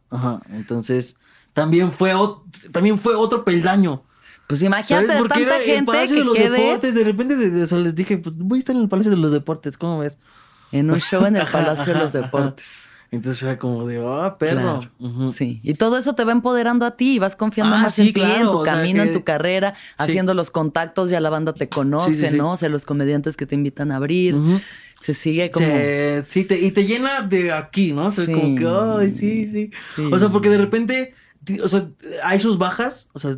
Ajá. Entonces, también fue, también fue otro peldaño. Pues imagínate ¿Sabes? de Porque tanta era el gente de que los quedes Deportes. De repente de- de- o sea, les dije, pues voy a estar en el Palacio de los Deportes. ¿Cómo ves? en un show en el Palacio de los. Deportes. Entonces era como de, ah, perro. Claro. Sí, y todo eso te va empoderando a ti y vas confiando Ah, más sí, en ti, en tu sea camino, que- en tu carrera, haciendo los contactos, ya la banda te conoce, Sí. ¿no? O sea, los comediantes que te invitan a abrir. Ujú. Se sigue como. Se- sí, te, y te llena de aquí, ¿no? O sea, Sí. como que, ay, sí, sí, Sí. O sea, porque de repente, o sea, hay sus bajas, o sea,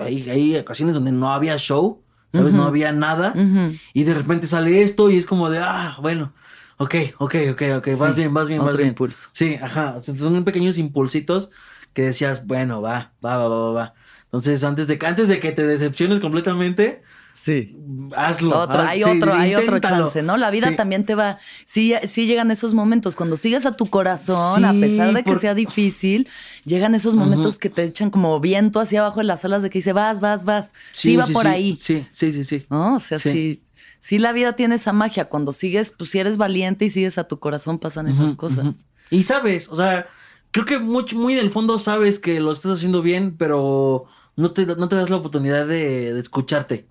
hay, hay ocasiones donde no había show, ¿sabes? No había nada, Ujú. y de repente sale esto y es como de, ah, bueno, ok, ok, ok, ok, vas Sí, bien, vas bien, vas otro bien. impulso. Sí, ajá, son pequeños impulsitos que decías, bueno, va, va, va, va, va. Entonces, antes de, que- antes de que te decepciones completamente, Sí. hazlo. Otro, hay sí, otro, hay otro chance, ¿no? La vida Sí. también te va, sí, sí llegan esos momentos, cuando sigues a tu corazón, a pesar de que por- sea difícil, llegan esos momentos que te echan como viento hacia abajo de las alas de que dice, vas, vas, vas, sí, va por ahí, Sí, sí, sí, sí. ¿no? O sea, Sí. sí. la vida tiene esa magia, cuando sigues, pues si eres valiente y sigues a tu corazón, pasan esas cosas. Y sabes, o sea, creo que muy, muy en el fondo sabes que lo estás haciendo bien, pero no te, no te das la oportunidad de, de escucharte.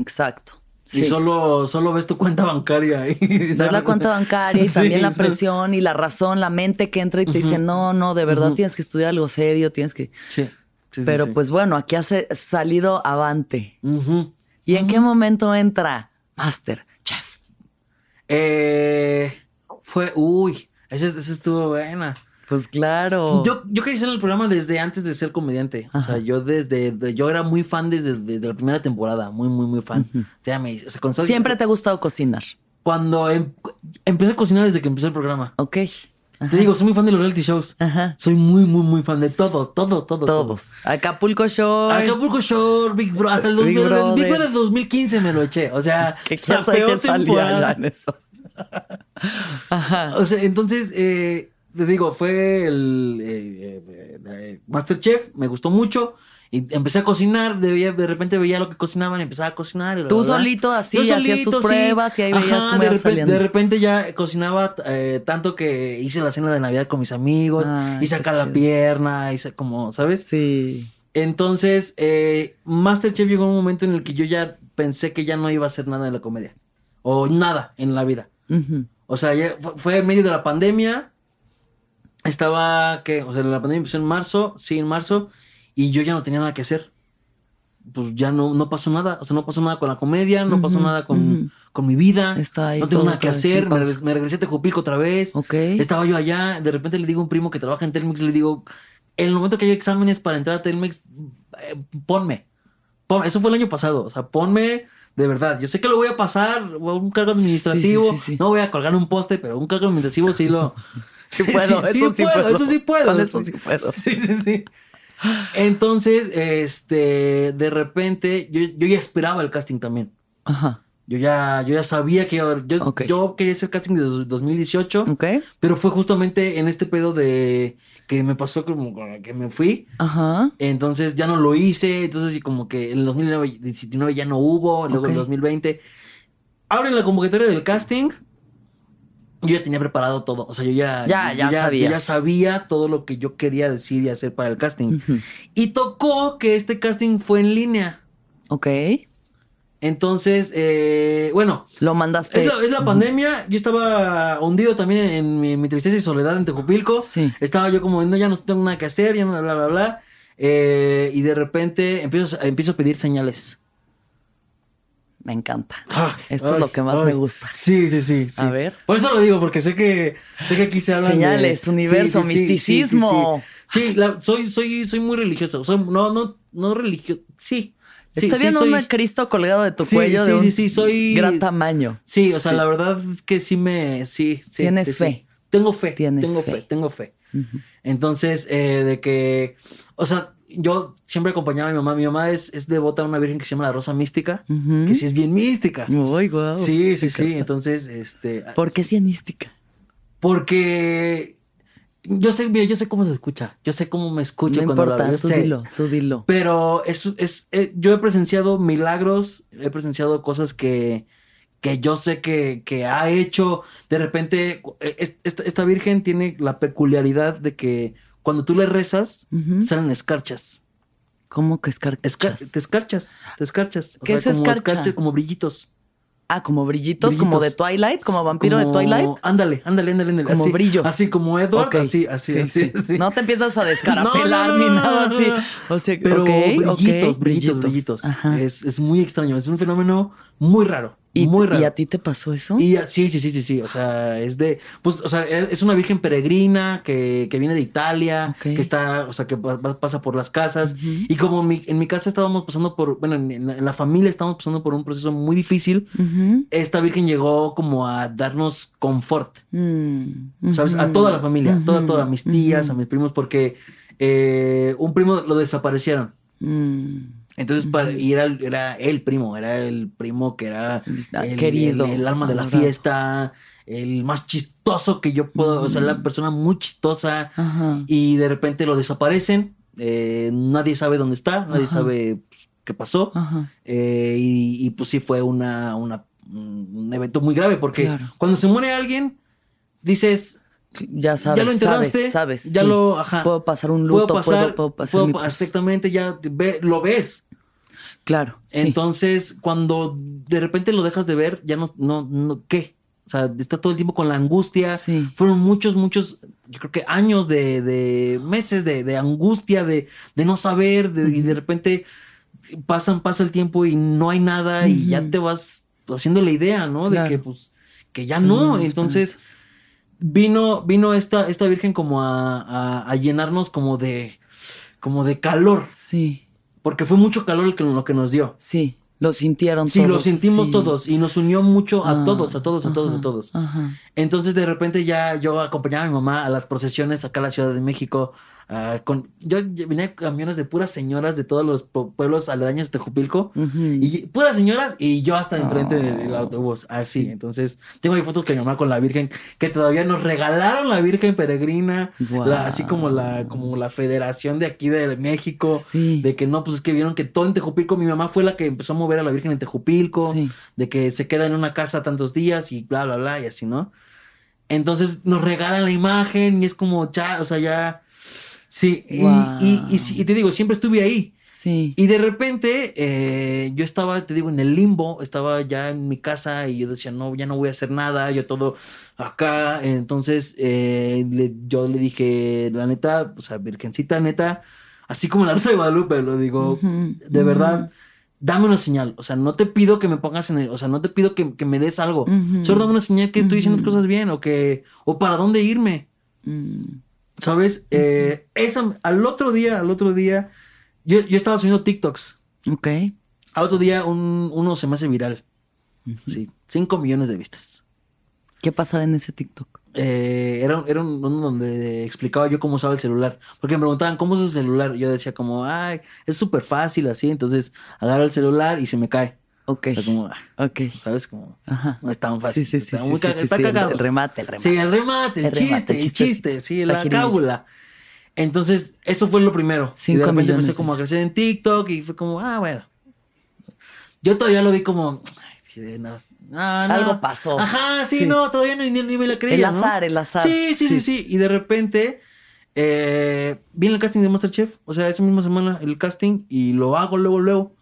Exacto. Y Sí. solo, solo ves tu cuenta bancaria. Y Ves la cuenta bancaria y Sí, también la presión y la razón, la mente que entra y te dice, no, no, de verdad tienes que estudiar algo serio, tienes que... Sí. sí, Pero pues bueno, aquí has salido avante. ¿Y en qué momento entra Master Chef? Eh, fue, uy, esa esa estuvo buena. Pues claro. Yo, yo quería ser en el programa desde antes de ser comediante. O sea, yo desde, de- yo era muy fan desde, desde la primera temporada, muy, muy, muy fan. O sea, me- o sea, cuando estaba- Siempre te ha gustado cocinar. Cuando em- empecé a cocinar desde que empecé el programa. Ok. Te digo, soy muy fan de los reality shows. Ajá. Soy muy, muy, muy fan de todos, todos, todos. Todos. Acapulco Shore. Acapulco Shore, Big Brother, hasta el, Big 2000, el Brother. Big Brother 2015 me lo eché. O sea, Que la quién sabe peor qué salía ya en eso. Ajá. O sea, entonces, eh, te digo, fue el eh, eh, eh, Masterchef, me gustó mucho. Y empecé a cocinar, de, de repente veía lo que cocinaban y empezaba a cocinar. y bla, Tú bla, bla. solito así, Yo hacías solito, tus sí. pruebas y ahí veías Ajá, cómo de repente, saliendo. de repente ya cocinaba eh, tanto que hice la cena de Navidad con mis amigos, Ay, qué acá la pierna, hice como, ¿sabes? Sí. Entonces, eh, Masterchef llegó un momento en el que yo ya pensé que ya no iba a hacer nada de la comedia. O nada en la vida. O sea, ya fu- fue en medio de la pandemia. Estaba, que O sea, la pandemia empezó en marzo, sí, en marzo. Y yo ya no tenía nada que hacer. Pues ya no, no pasó nada. O sea, no pasó nada con la comedia, no pasó nada con, con mi vida. Está ahí no tengo nada que hacer. Me, regres- me regresé a Tejupilco otra vez. Ok. Estaba yo allá. De repente le digo a un primo que trabaja en Telmex, le digo, en el momento que hay exámenes para entrar a Telmex, eh, ponme. Pon- Eso fue el año pasado. O sea, ponme de verdad. Yo sé que lo voy a pasar, un cargo administrativo. Sí, sí, sí, sí. No voy a colgar un poste, pero un cargo administrativo sí lo. Sí puedo, eso sí puedo. Eso sí puedo. Con eso sí puedo. Sí, sí, sí. Entonces, este, de repente, yo, yo ya esperaba el casting también. Ajá. Yo ya, yo ya sabía que iba a haber- yo, Ok. yo quería hacer casting de dos- 2018, Ok. pero fue justamente en este pedo de que me pasó como que me fui. Ajá. Entonces ya no lo hice, entonces y como que en el 2019 ya no hubo, luego en Ok. 2020. Abren la convocatoria del casting. Yo ya tenía preparado todo, o sea, yo ya, Ya, yo ya yo ya sabía todo lo que yo quería decir y hacer para el casting. Y tocó que este casting fue en línea. Ok. Entonces, eh, bueno, Lo mandaste. es la, es la pandemia. Yo estaba hundido también en mi, mi tristeza y soledad en Tejupilco. Sí. Estaba yo como, no, ya no tengo nada que hacer, ya no, bla, bla, bla. Eh, y de repente empiezo, empiezo a pedir señales. Me encanta. Ay, Esto ay, es lo que más ay. me gusta. Sí, sí, sí, sí. A ver. Por eso lo digo, porque sé que, sé que aquí se hablan de- Señales, universo, Sí, sí, sí, misticismo. Sí, sí, sí. Sí, la- soy, soy, soy muy religioso. Soy, no, no, no religioso. Sí. sí, Estoy sí, viendo soy- un Cristo colgado de tu Sí, cuello de sí, un sí, sí, soy- gran tamaño. Sí, o sea, Sí. la verdad es que sí me. Sí, sí. Tienes sí, sí. fe. Tengo fe. Tienes tengo fe. fe. Tengo fe. Entonces, eh, de que. O sea, yo siempre acompañaba a mi mamá. Mi mamá es, es devota a una virgen que se llama la Rosa Mística, que sí es bien mística. Guau. Sí, sí, sí. Entonces, este. ¿Por qué cianística? Porque. Yo sé, mira, yo sé cómo se escucha. Yo sé cómo me escucho No cuando importa, hablo. Yo tú sé. dilo, tú dilo. Pero es, es, eh, yo he presenciado milagros, he presenciado cosas que, que yo sé que, que ha hecho. De repente, eh, es- esta, esta virgen tiene la peculiaridad de que cuando tú le rezas, salen escarchas. ¿Cómo que Escar- escarchas? te escarchas, te escarchas. O ¿Qué es como escarcha? como brillitos. Ah, como brillitos, como de Brillitos. Twilight, como vampiro de Twilight. Ándale, ándale, ándale. ándale, Como así, brillos. Así como Edward, así, así, Sí, así, sí. así. No te empiezas a descarapelar No, no, no, ni nada así. O sea, Pero brillitos, brillitos, brillitos. Ajá. Es, es muy extraño, es un fenómeno muy raro. ¿Y, muy raro. ¿Y a ti te pasó eso? Y a- sí, sí, sí, sí, sí. O sea, es de. Pues, o sea, es una virgen peregrina que, que viene de Italia, que está, o sea, que pa- pa- pasa por las casas. Y como en mi, en mi casa estábamos pasando por. Bueno, en, la, en la familia estábamos pasando por un proceso muy difícil. Esta virgen llegó como a darnos confort. Mm, ¿Sabes? A toda la familia, a toda, toda, a mis tías, a mis primos, porque eh, un primo lo desaparecieron. Mm. Entonces, para- y era, el- era el primo, era el primo que era el, querido, el, el alma de la fiesta, el más chistoso que yo puedo, o sea, la persona muy chistosa. Ajá. Y de repente lo desaparecen, eh, nadie sabe dónde está, nadie Ajá. sabe pues, qué pasó. Eh, y, y, pues sí fue una, una- un evento muy grave, porque Claro. cuando se muere alguien, dices, Ya sabes, ya lo enterraste, sabes, sabes. ya sí. lo, ajá. Puedo pasar un luto, puedo pasar, puedo, puedo pasar puedo mi exactamente, ya ve- lo ves. Claro, sí. Entonces, cuando de repente lo dejas de ver, ya no, no, no, ¿qué? O sea, está todo el tiempo con la angustia. Sí. Fueron muchos, muchos, yo creo que años de, de meses de, de angustia, de, de no saber, de- y de repente pasan, pasa el tiempo y no hay nada y ya te vas haciendo la idea, ¿no? Claro. De que pues, que ya no. Entonces, vino, vino esta, esta virgen como a, a- a llenarnos como de, como de calor, Sí, porque fue mucho calor el que, lo que nos dio. sí. Lo sintieron Sí, todos. lo sentimos sí. todos y nos unió mucho a Ah, todos, a todos, a todos, a todos. Ajá. Entonces de repente ya yo acompañaba a mi mamá a las procesiones acá a la Ciudad de México. Ah, con, yo yo venía camiones de puras señoras de todos los pu- pueblos aledaños de Tejupilco. Ujú. Y puras señoras y yo hasta enfrente de- del Oh, autobús. Así. sí. Entonces, tengo ahí fotos con mi mamá con la Virgen, que todavía nos regalaron la Virgen Peregrina. Guau. la- así como la, como la federación de aquí de México. Sí. De que no, pues es que vieron que todo en Tejupilco, mi mamá fue la que empezó a mover a la Virgen en Tejupilco. Sí. De que se queda en una casa tantos días y bla, bla, bla, y así, ¿no? Entonces nos regalan la imagen y es como, ya, o sea, ya. Sí, y- y, y, te digo, siempre estuve ahí. Sí. Y de repente eh, yo estaba, te digo, en el limbo, estaba ya en mi casa y yo decía, no, ya no voy a hacer nada, yo todo acá. Entonces eh, le- yo le dije, la neta, o sea, Virgencita, neta, así como la Rosa de Guadalupe, lo digo, de verdad, dame una señal. O sea, no te pido que me pongas en el, o sea, no te pido que, que me des algo. Solo dame una señal que estoy Ujú. cosas bien o que, o para dónde irme. Mm, ¿Sabes? Eh, esa, al otro día, al otro día, yo, yo estaba subiendo TikToks. ok. Al otro día un- uno se me hace viral. Sí, 5 millones de vistas. ¿Qué pasaba en ese TikTok? Eh, era, era un- donde explicaba yo cómo usaba el celular. Porque me preguntaban, ¿cómo usas el celular? Yo decía como, ay, es súper fácil así. Entonces agarro el celular y se me cae. Ok. O sea, como, ah, Ok. ¿sabes? Como, Ajá. no es tan fácil. Sí, sí, sí. Está sí, muy sí, sí, está sí, el- cagado. El remate, el remate. Sí, el remate, el, El chiste, remate, el chiste, chiste, sí, la cábula. Entonces, eso fue lo primero. y Cinco de repente millones empecé como a crecer en TikTok y fue como, ah, bueno. Yo todavía lo vi como, no, no. Algo pasó. Ajá, sí, Sí. no, todavía ni, ni, me la creía. El ¿no? azar, el azar. Sí, sí, sí, Sí. sí. Y de repente, eh, viene el casting de Masterchef. O sea, esa misma semana el casting y lo hago luego, luego.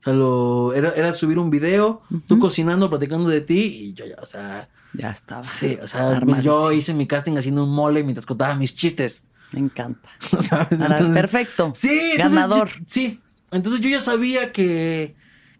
O sea, lo, era, era subir un video, tú cocinando, platicando de ti y yo ya, o sea, Ya estaba. sí, o sea, Armadísimo. yo hice mi casting haciendo un mole mientras contaba mis chistes. Me encanta. ¿sabes? Entonces- perfecto. Sí, Ganador. sí, entonces yo ya sabía que,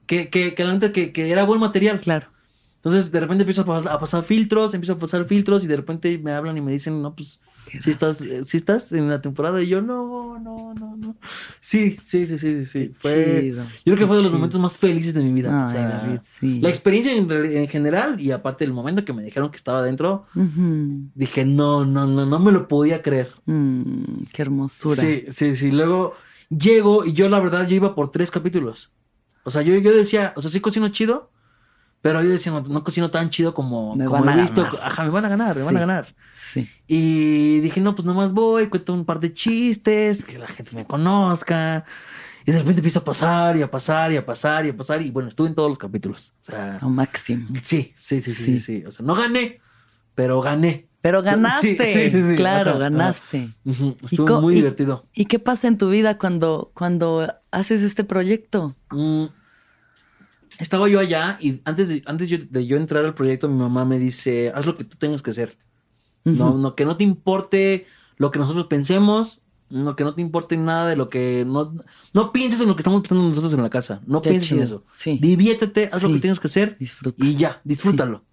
que, que, que, era buen material. Claro. Entonces de repente empiezo a pasar, a pasar filtros, empiezo a pasar filtros y de repente me hablan y me dicen, no, pues, si estás, eh, si estás en la temporada y yo, no, no, no, no. Sí, sí, sí, sí, sí, sí. Fue, chido, yo creo que fue de los momentos más felices de mi vida. o Ay, sea, David, sí. La experiencia en, general y aparte el momento que me dijeron que estaba dentro, Ujú. dije, no, no, no, no me lo podía creer. Mm, qué hermosura. Sí, sí, sí. Luego llego y yo la verdad yo iba por tres capítulos. O sea, yo, yo decía, o sea, sí cocino chido, pero yo decía, no, no cocino tan chido como, Me como he visto. ganar. Ajá, me van a ganar, me van a ganar. Sí. Y dije, no, pues nomás voy, cuento un par de chistes, que la gente me conozca. Y de repente empiezo a pasar y a pasar y a pasar y a pasar. Y bueno, estuve en todos los capítulos. O sea, Lo máximo. sí, sí, sí, sí, sí. O sea, no gané, pero gané. Pero ganaste. Sí, sí, sí. Claro, Ajá, ganaste. Ujú, ¿Y Estuvo muy y- divertido. ¿Y qué pasa en tu vida cuando, cuando haces este proyecto? Mm, estaba yo allá y antes, de, antes de yo entrar al proyecto, mi mamá me dice, haz lo que tú tengas que hacer. no, no, que no te importe lo que nosotros pensemos, no, que no te importe nada de lo que... No, no pienses en lo que estamos pensando nosotros en la casa. No Qué pienses en chido, eso. sí. Diviértete, haz lo Sí. que tengas que hacer. Disfruta. Y ya, disfrútalo.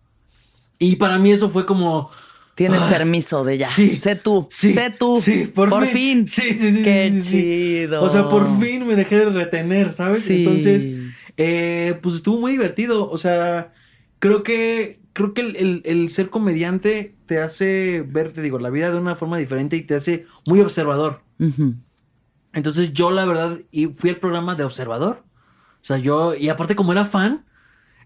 Y para mí eso fue como... Tienes Ah, permiso de ya. sí, sé tú. sí, sé tú. Sí, por, fin. Sí, sí, sí. Qué sí, sí, sí. chido. O sea, por fin me dejé de retener, ¿sabes? Sí. Entonces, eh, pues estuvo muy divertido. O sea, creo que, creo que el, el- el ser comediante te hace ver, te digo, la vida de una forma diferente y te hace muy observador. Entonces yo, la verdad, y fui al programa de observador. O sea, yo, y aparte como era fan,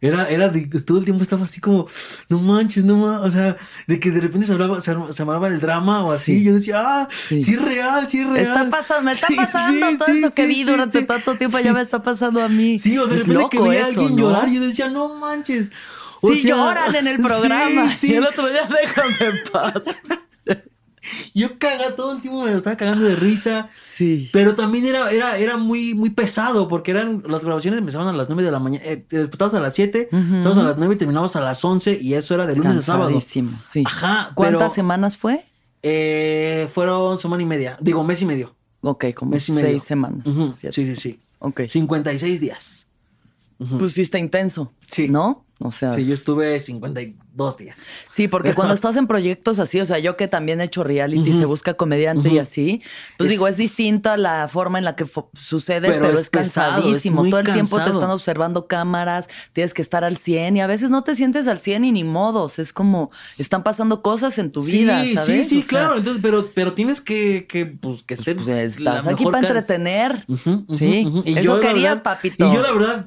era, era de, todo el tiempo estaba así como, no manches, no manches, o sea, de que de repente se hablaba, se, se armaba el drama o así, Sí. yo decía, ah, sí. Sí. es real, sí es real. Está pasando, me está Sí, pasando sí, todo sí, eso que vi sí, durante sí. tanto tiempo, Sí. ya me está pasando a mí. Sí, o de es repente loco que veía a eso, alguien ¿no? llorar, yo decía, no manches. O sí, sea, lloran en el programa. Sí, sí. Y el otro día, déjame en paz. Yo caga todo el tiempo, me lo estaba cagando de risa. Sí. Pero también era, era, era muy, muy pesado porque eran las grabaciones empezaban a las 9 de la mañana, eh, despertabas a las 7, Ujú. estabas a las 9 y terminabas a las 11 y eso era de lunes a sábado. Sí. Ajá, ¿Cuántas pero- semanas fue? Eh, fueron semana y media, digo mes y medio. Ok, como Mes y medio. seis semanas. Siete. Sí, sí, sí. Ok. 56 días. Ujú. Pues sí está intenso. Sí. ¿No? O sea, Sí, yo estuve 52 días. Sí, porque cuando estás en proyectos así, o sea, yo que también he hecho reality, se busca comediante y así, pues Es- digo, es distinta la forma en la que sucede, Pero pero, es es, pesado, es cansadísimo. Todo el tiempo te están observando cámaras, tienes que estar al 100 y a veces no te sientes al 100 y ni modos. Es como, están pasando cosas en tu vida, ¿sabes? sí, sí, O sea, claro. Entonces, pero, pero tienes que, que, pues, que ser. pues, estás aquí para entretener. Sí, eso querías, verdad- papito. Y yo, la verdad,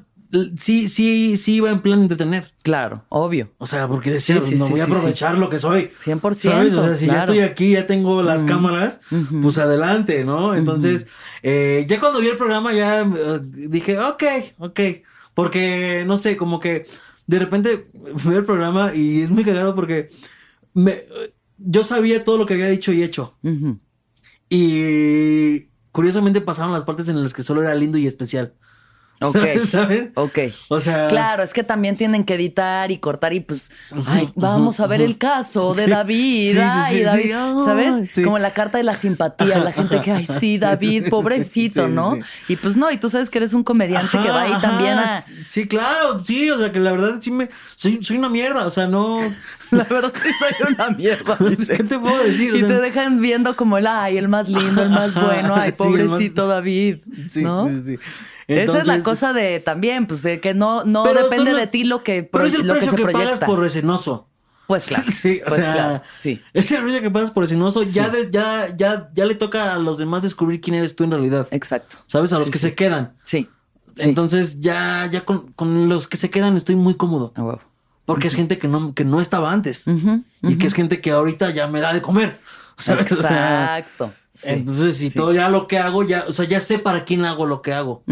sí, sí, sí iba en plan de entretener. Claro, obvio. O sea, porque decía, Sí, sí, no sí, voy a aprovechar lo que soy. 100%, ¿Sabes? O sea, si ya estoy aquí, ya tengo las cámaras, pues adelante, ¿no? Entonces, eh, ya cuando vi el programa, ya eh, dije, ok, ok. Porque, no sé, como que de repente vi el programa y es muy cagado porque me, yo sabía todo lo que había dicho y hecho. Y curiosamente pasaron las partes en las que solo era lindo y especial. Ok. ¿Sabes? Ok. O sea, Claro, es que también tienen que editar y cortar y pues, ay, vamos a ver el caso de Sí, David, sí, ay, sí, David, ¿sabes? Como la carta de la simpatía, la gente que, ay, sí, David, pobrecito, ¿no? Y pues no, y tú sabes que eres un comediante que va ahí Ajá, también a... Sí, claro, sí, o sea que la verdad sí me. Soy, soy una mierda, o sea, no. La verdad sí soy una mierda, dice. ¿Qué te puedo decir? O Y sea, te dejan viendo como el, ay, el más lindo, el más bueno, ay, pobrecito David, Sí, ¿no? sí, sí. Esa es la cosa de también, pues de que no, no depende de ti lo que, Pero es el lo que precio se que, pagas proyecta. por resinoso. Pues claro, Sí, o pues sea, claro, sí. Es el precio que pagas por resinoso. Sí. Ya, de- ya, ya, ya le toca a los demás descubrir quién eres tú en realidad. Exacto. ¿Sabes? A los Sí, que sí. se quedan. Sí. Entonces ya, ya con, con los que se quedan estoy muy cómodo. A huevo. Porque es gente que no, que no estaba antes. Y que es gente que ahorita ya me da de comer. ¿sabes? O sea, Exacto. Sí, entonces, si sí. todo ya lo que hago, ya, o sea, ya sé para quién hago lo que hago.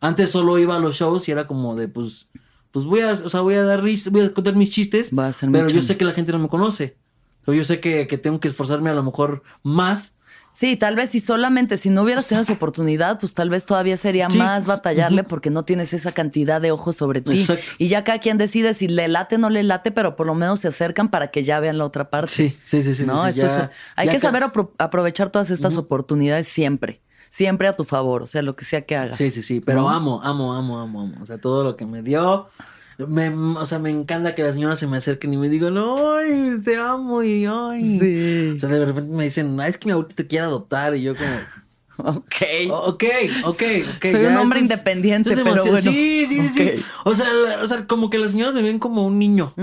Antes solo iba a los shows y era como de, pues, pues voy a, o sea, voy a dar risa, voy a contar mis chistes, a pero yo sé que la gente no me conoce. Pero yo sé que, que tengo que esforzarme a lo mejor más. Sí, tal vez si solamente si no hubieras tenido esa oportunidad, pues tal vez todavía sería Sí. más batallarle porque no tienes esa cantidad de ojos sobre ti. Exacto. Y ya cada quien decide si le late o no le late, pero por lo menos se acercan para que ya vean la otra parte. Sí, sí, sí, sí. ¿no? sí, Eso ya- es- hay que saber apro- aprovechar todas estas oportunidades siempre. Siempre a tu favor, o sea, lo que sea que hagas. Sí, sí, sí, pero ¿no? amo, amo, amo, amo, amo. O sea, todo lo que me dio. Me, o sea, me encanta que las señoras se me acerquen y me digan, ay, te amo y ay. Sí. O sea, de repente me dicen, ay, es que mi abuelita te quiere adoptar. Y yo como, Ok. "Oh, ok, ok. Soy ya, un hombre independiente, pero demasiado". bueno. Sí, sí, sí. O sea, la- o sea, como que las señoras me ven como un niño.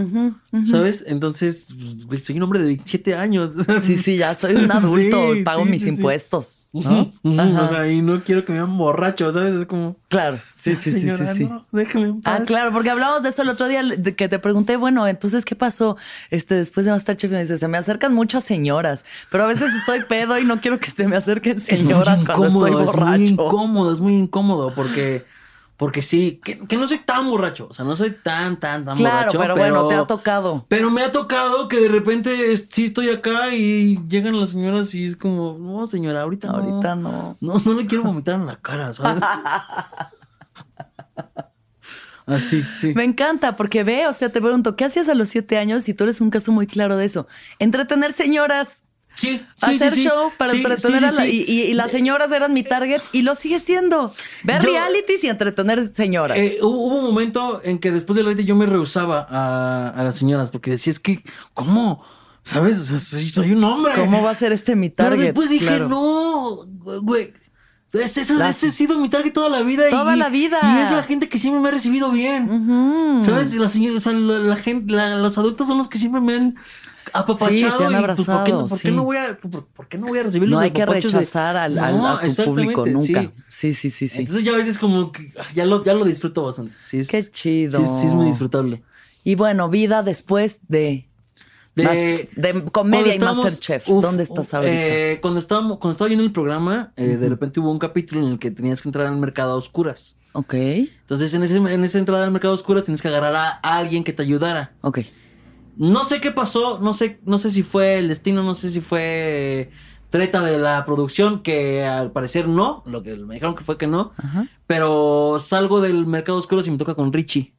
¿Sabes? Entonces, pues, soy un hombre de 27 años. Sí, sí, ya soy un adulto, Sí, pago sí, mis sí, ¿no? O sea, y no quiero que me vean borracho, ¿sabes? Es como. claro, sí, sí, sí, sí, sí. no, déjame en paz. Ah, claro, porque hablamos de eso el otro día, de que te pregunté, bueno, entonces, ¿qué pasó? Este, después de Masterchef, y me dice, se me acercan muchas señoras, pero a veces estoy pedo y no quiero que se me acerquen Es muy señoras cuando estoy incómodo, Es muy borracho. incómodo, es muy incómodo porque, porque sí, que, que no soy tan borracho, o sea, no soy tan, tan, tan Claro, borracho. pero, bueno, te ha tocado. Pero me ha tocado que de repente es- sí estoy acá y llegan las señoras y es como, no, señora, ahorita no. Ahorita no. No, no le quiero vomitar en la cara, ¿sabes? Así, sí. Me encanta, porque ve, o sea, te pregunto, ¿qué hacías a los siete años? Y tú eres un caso muy claro de eso. Entretener señoras. Sí, sí, hacer sí, show para entretener a la, y, y- y las señoras eran mi target y lo sigue siendo. Ver Yo- realities y entretener señoras. Eh, hubo hubo un momento en que después del reality yo me rehusaba a, a las señoras porque decía, es que, ¿cómo? ¿Sabes? O sea, soy, soy un hombre. ¿Cómo va a ser este mi Pero target? después dije, Claro. no, güey. Este, este ha sido mi target toda la vida. Toda y, la vida. Y es la gente que siempre me ha recibido bien. ¿Sabes? La señora, o sea, la, la gente, la- los adultos son los que siempre me han apapachado. Sí, te han y, pues, ¿por qué, no- abrazado, por qué sí. no voy a, por, por qué no voy a recibir No los hay que de- rechazar al, al- No, a tu público nunca. sí. Sí, sí, sí. Entonces ya ahorita es como que ah, ya lo, ya lo disfruto bastante. Sí, es- Qué chido. Sí, sí es muy disfrutable. Y bueno, vida después de, De, Mas- de comedia y Masterchef. uf, ¿Dónde estás ahorita? eh, cuando, estábamos, cuando estaba viendo el programa, eh, de repente hubo un capítulo en el que tenías que entrar al mercado a oscuras. ok, Entonces, en, ese, en esa entrada al mercado a oscuras tienes que agarrar a alguien que te ayudara. ok. No sé qué pasó, no sé, no sé si fue el destino, no sé si fue treta de la producción, que al parecer no, lo que me dijeron que fue que no, Ajá. pero salgo del mercado oscuro y me toca con Richie,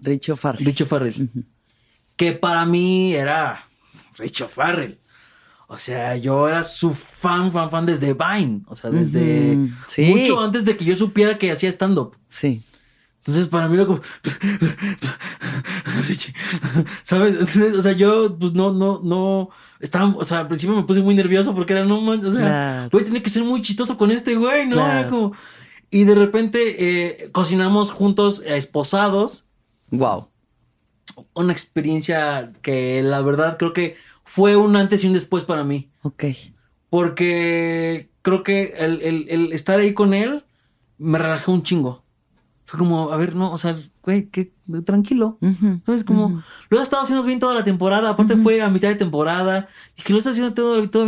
Richie O'Farrell. Richie Farrell, que para mí era Richie Farrell. O sea, yo era su fan, fan, fan desde Vine. O sea, desde sí. mucho antes de que yo supiera que hacía stand-up. Sí. Entonces, para mí era como. ¿Sabes? Entonces, o sea, yo, pues no, no, no. Estaba, o sea, al principio me puse muy nervioso porque era, no man, o sea, Claro. voy a tener que ser muy chistoso con este güey, ¿no? Claro. Era como. Y de repente eh, cocinamos juntos, eh, esposados. Wow. Una experiencia que la verdad creo que fue un antes y un después para mí. Ok. Porque creo que el, el- el estar ahí con él me relajó un chingo. Fue como, a ver, no, o sea, güey, que tranquilo. Ujú, ¿Sabes? Como, ujú. lo has estado haciendo bien toda la temporada. Aparte fue a mitad de temporada. Dije, lo estás haciendo todo, todo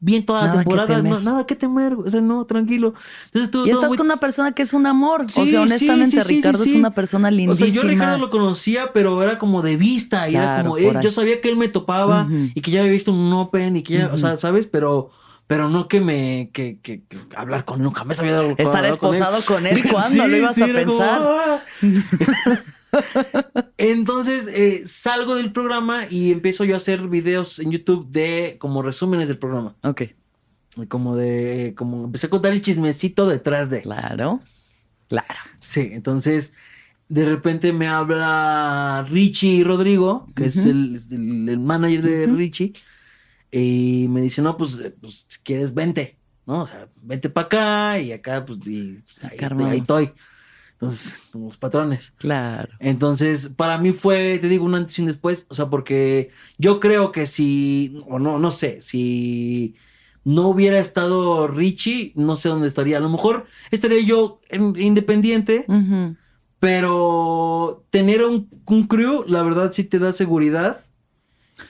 bien toda la Nada que temporada. temer. No, nada que temer. O sea, no, tranquilo. Entonces tú Y estás con una persona que es un amor. Sí, o sea, honestamente, sí, sí, Ricardo sí, es sí. una persona O lindísima. sea, yo Ricardo lo conocía, pero era como de vista. Y era Claro, como, por él, yo sabía que él me topaba y que ya había visto un Open y que ya, o sea, ¿sabes? Pero, pero no que me, que, que, que hablar con él, nunca me había dado Estar hablar con él. esposado con él, ¿cuándo lo ibas a como, pensar? "Ah". Entonces eh, salgo del programa y empiezo yo a hacer videos en YouTube de como resúmenes del programa. Ok, Como de, como empecé a contar el chismecito detrás de. claro. Claro. Sí, entonces de repente me habla Richie Rodrigo, que es el, el- el manager de Richie, y me dice, no, pues, pues, si quieres, vente, ¿no? O sea, vente para acá y acá, pues, y, pues, ahí, Acá estoy, ahí estoy. Entonces, como los patrones. Claro. Entonces, para mí fue, te digo, un antes y un después. O sea, porque yo creo que si, o no, no sé, si no hubiera estado Richie, no sé dónde estaría. A lo mejor estaría yo en- independiente, pero tener un, un crew, la verdad sí te da seguridad.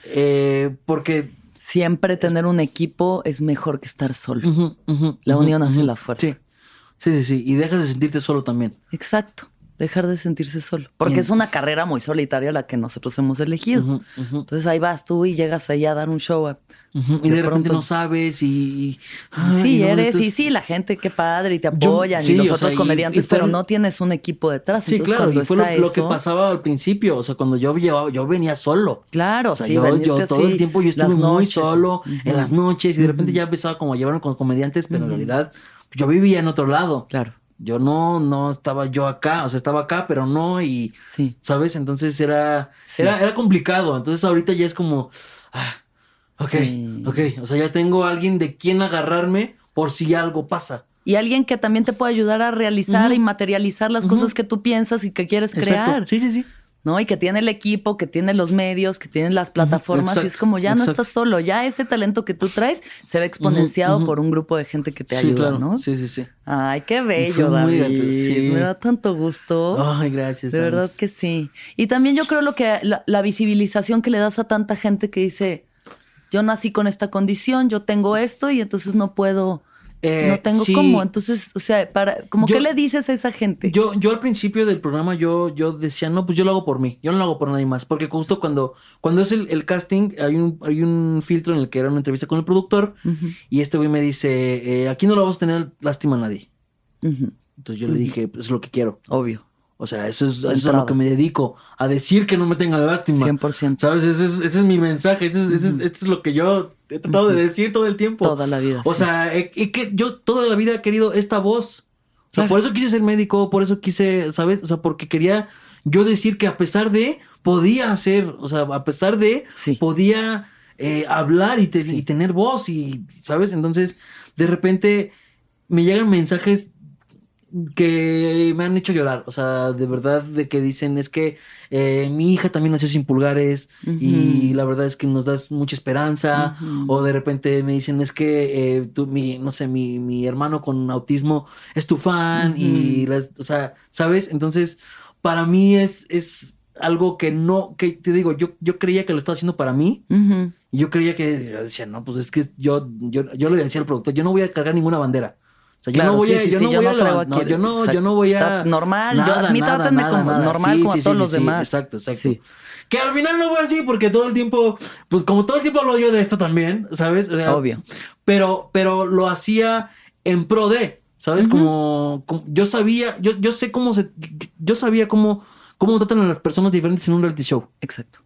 Eh, porque Siempre tener un equipo es mejor que estar solo. La unión hace la fuerza. Sí. sí, sí, sí. Y dejas de sentirte solo también. Exacto. Dejar de sentirse solo. Porque Bien. es una carrera muy solitaria la que nosotros hemos elegido. Entonces ahí vas tú y llegas ahí a dar un show. a- Y de, De repente pronto- no sabes y... ay, sí, no, eres, y sí, la gente, qué padre, y te Yo- apoyan, sí, y los otros sea, comediantes, y pero no tienes un equipo detrás. Sí, Entonces claro, cuando y fue lo, está lo eso. que pasaba al principio, o sea, cuando yo llevaba, yo venía solo. Claro, O sea, sí, yo, venirte yo todo el tiempo yo estuve muy solo en las noches y de repente ya empezaba como a llevarme con comediantes, pero en realidad yo vivía en otro lado. Claro, Yo no, no estaba yo acá, o sea, estaba acá, pero no y, sí. ¿sabes? Entonces era, Sí. era, era complicado. Entonces ahorita ya es como, ah, ok, Sí. ok, o sea, ya tengo a alguien de quien agarrarme por si algo pasa. Y alguien que también te puede ayudar a realizar y materializar las cosas que tú piensas y que quieres crear. Sí, sí, sí. ¿No? Y que tiene el equipo, que tiene los medios, que tiene las plataformas, y es como ya no estás solo, ya ese talento que tú traes se ve exponenciado por un grupo de gente que te sí, ayuda, claro. ¿no? Sí, sí, sí. Ay, qué bello, David. gato, sí. Me da tanto gusto. Ay, gracias. de verdad Alex. que sí. Y también yo creo lo que la, la visibilización que le das a tanta gente que dice, yo nací con esta condición, yo tengo esto y entonces no puedo, Eh, no tengo sí. cómo. Entonces, o sea, para, como Yo- qué le dices a esa gente? Yo, yo al principio del programa yo, yo decía, no, pues yo lo hago por mí, yo no lo hago por nadie más, porque justo cuando, cuando es el, el casting hay un, hay un filtro en el que era una entrevista con el productor y este güey me dice, eh, aquí no lo vamos a tener lástima a nadie. Entonces yo le dije, pues es lo que quiero. Obvio. O sea, eso es, eso es a lo que me dedico, a decir que no me tengan lástima. 100%. ¿Sabes? Ese es, ese es mi mensaje, ese es, ese es- este es lo que yo he tratado de decir todo el tiempo. Toda la vida, O sí. sea, he que yo toda la vida he querido esta voz. O sea, Claro. por eso quise ser médico, por eso quise, ¿sabes? O sea, porque quería yo decir que a pesar de, podía hacer, o sea, a pesar de, Sí. podía eh, hablar y, te- Sí. y tener voz y, ¿sabes? Entonces, de repente me llegan mensajes que me han hecho llorar, o sea, de verdad, de que dicen es que eh, mi hija también nació sin pulgares y la verdad es que nos das mucha esperanza, o de repente me dicen es que eh, tú, mi, no sé, mi, mi hermano con autismo es tu fan y, las, o sea, ¿sabes? Entonces, para mí es, es algo que no, que te digo, yo, yo creía que lo estaba haciendo para mí, y yo creía que yo decía, no, pues es que yo, yo, yo le decía al productor, yo no voy a cargar ninguna bandera. Sea, yo Claro, no voy a, sí, yo no yo voy no a traigo no, yo no, yo no voy a normal, yo- a mí trátenme como normal, como a todos los demás. exacto, exacto. Que al final no fue así porque todo el tiempo, pues como todo el tiempo hablo yo de esto también, ¿sabes? O sea, Obvio. Pero, pero lo hacía en pro de, ¿sabes? como, como- yo sabía, yo, yo sé cómo se, yo sabía cómo, cómo tratan a las personas diferentes en un reality show. Exacto.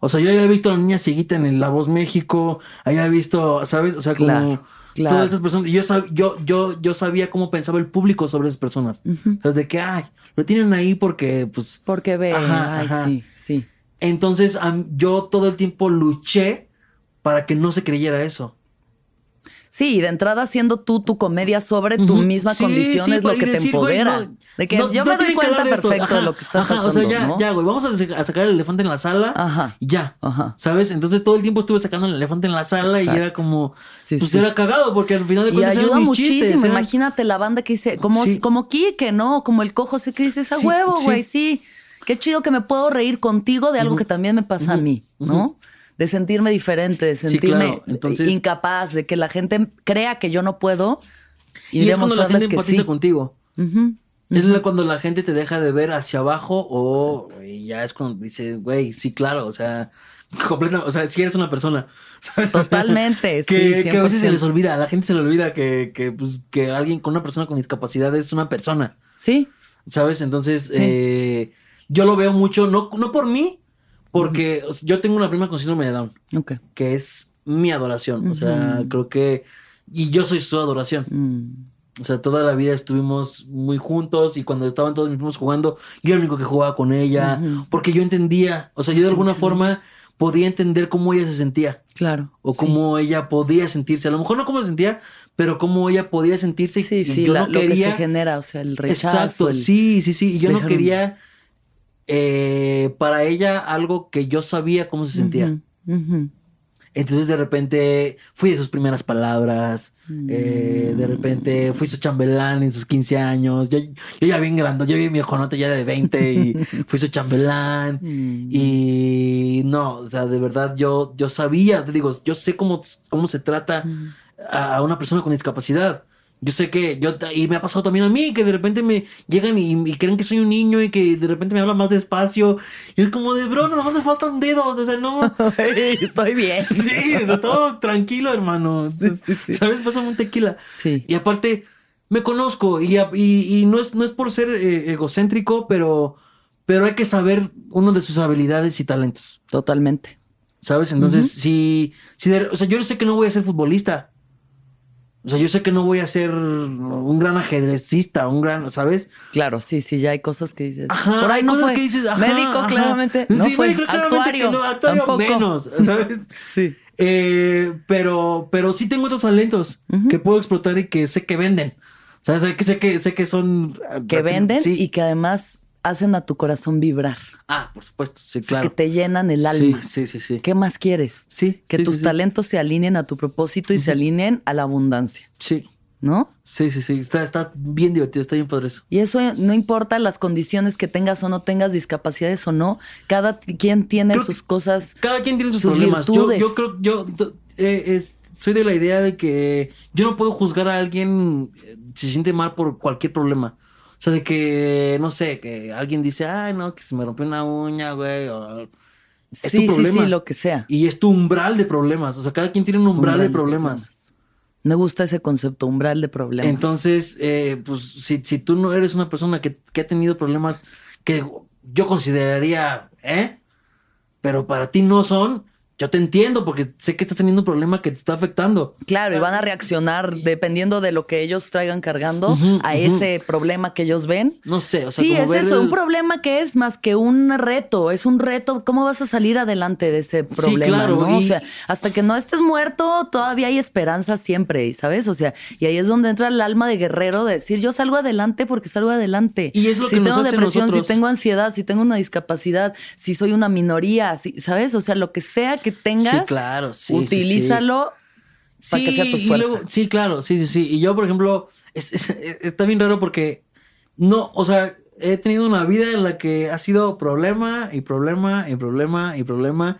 O sea, yo había visto a la niña cieguita en el La Voz México, había visto, ¿sabes? O sea, como Claro, claro. todas esas personas. Y yo, sab- yo, yo, yo sabía cómo pensaba el público sobre esas personas. O sea, de que, ay, lo tienen ahí porque, pues. Porque ve, Ajá, ay, ajá. sí, sí. Entonces yo todo el tiempo luché para que no se creyera eso. Sí, y de entrada siendo tú tu comedia sobre tu Ujú. misma Sí, condición sí, es lo y que te güey, empodera. no, de que no- yo me doy cuenta de perfecto de lo que está ajá, pasando, O sea, ya, ¿no? ya, güey, vamos a, sa- a sacar el elefante en la sala Ajá. y ya. Ajá. ¿Sabes? Entonces todo el tiempo estuve sacando el elefante en la sala y era como. Sí, pues era cagado porque al final de Y cuentas eran ayuda mis muchísimo. chistes, Imagínate la banda que dice, como, como Quique, ¿no? Como el cojo, sé que dices a huevo, güey, sí. Qué chido que me puedo reír contigo de algo que también me pasa a mí, ¿no? De sentirme diferente, de Sí, sentirme claro. Entonces- incapaz, de que la gente crea que yo no puedo y, Y, es cuando la gente que empatiza sí. contigo. Es cuando la gente te deja de ver hacia abajo o ya es cuando dice, güey, sí, claro, o sea, completa, o sea, si eres una persona. ¿sabes? O sea, Totalmente, sí, que, que a veces se 100%. les olvida, a la gente se le olvida que, que, pues, que alguien con una persona con discapacidad es una persona, Sí, ¿sabes? Entonces, Sí. eh, yo lo veo mucho, no, no por mí, porque yo tengo una prima con síndrome de Down, ok. que es mi adoración, o sea, creo que, y yo soy su adoración. Mm. O sea, toda la vida estuvimos muy juntos y cuando estaban todos mis primos jugando, yo era el único que jugaba con ella, porque yo entendía, o sea, yo de alguna forma podía entender cómo ella se sentía Claro. o sí. cómo ella podía sentirse. A lo mejor no cómo se sentía, pero cómo ella podía sentirse. Sí, y sí, yo la- no lo que se genera, o sea, el rechazo. Exacto, el- sí, sí, sí. Y yo no quería eh, para ella algo que yo sabía cómo se sentía. Entonces de repente fui de sus primeras palabras, eh, de repente fui su chambelán en sus 15 años, yo, yo ya bien grande, yo vi mi ojonote ya de 20 y fui su chambelán Mm. y no, o sea, de verdad yo, yo sabía, te digo, yo sé cómo, cómo se trata Mm. a una persona con discapacidad. Yo sé que yo, y me ha pasado también a mí, que de repente me llegan y, y creen que soy un niño y que de repente me hablan más despacio. Y es como de, bro, no me faltan dedos, o sea, no. Estoy bien. Sí, sea, todo tranquilo, hermano. Sí, sí, sí. ¿Sabes? Pásame un tequila. Sí. Y aparte, me conozco y, y- y no, es, no es por ser eh, egocéntrico, pero, pero hay que saber uno de sus habilidades y talentos. Totalmente. ¿Sabes? Entonces, si, si de- o sea, yo sé que no voy a ser futbolista. O sea, yo sé que no voy a ser un gran ajedrecista, un gran, ¿sabes? Claro, sí, sí, ya hay cosas que dices. Ajá, Por ahí hay no cosas fue. que dices, ajá, Médico, ajá. claramente. No Sí, fue. médico, claramente actuario. que no, actuario tampoco. menos, ¿sabes? Sí. Eh, pero, pero sí tengo otros talentos que puedo explotar y que sé que venden. O sea, sé que, sé que, sé que son... Que venden Sí. y que además hacen a tu corazón vibrar. Ah, por supuesto, sí, O sea, claro. Que te llenan el alma. Sí, sí, sí. ¿Qué más quieres? Sí, Que sí, tus sí, talentos se alineen a tu propósito y se alineen a la abundancia, Sí, ¿no? sí, sí, sí. Está, está bien divertido, está bien padre eso. Y eso no importa las condiciones que tengas o no tengas, discapacidades o no, cada quien tiene Creo sus cosas. Cada quien tiene sus, sus problemas. Yo, virtudes. yo creo, yo eh, es- soy de la idea de que yo no puedo juzgar a alguien eh, si se siente mal por cualquier problema. O sea, de que, no sé, que alguien dice, ay, no, que se me rompió una uña, güey. o- Es tu sí, sí, problema. sí, lo que sea. Y es tu umbral de problemas. O sea, cada quien tiene un umbral, de problemas. Me gusta ese concepto, umbral de problemas. Entonces, eh, pues, si, si tú no eres una persona que, que ha tenido problemas que yo consideraría, ¿eh? Pero para ti no son, yo te entiendo porque sé que estás teniendo un problema que te está afectando. Claro, y van a reaccionar dependiendo de lo que ellos traigan cargando a ese problema que ellos ven. No sé, o sea, sí, como es ver eso, el- un problema que es más que un reto, es un reto. ¿Cómo vas a salir adelante de ese problema? claro, ¿no? O sea, hasta que no estés muerto, todavía hay esperanza siempre, ¿sabes? O sea, y ahí es donde entra el alma de guerrero de decir, yo salgo adelante porque salgo adelante. Y es lo si que nos tengo hace depresión, nosotros. si tengo ansiedad, si tengo una discapacidad, si soy una minoría, si- ¿sabes? O sea, lo que sea que tengas, Sí, claro, sí, sí, sí. utilízalo para que sea tu fuerza. luego- sí, claro, sí, sí, sí. Y yo, por ejemplo, es- es- está bien raro porque no, o sea, he tenido una vida en la que ha sido problema y problema y problema y problema.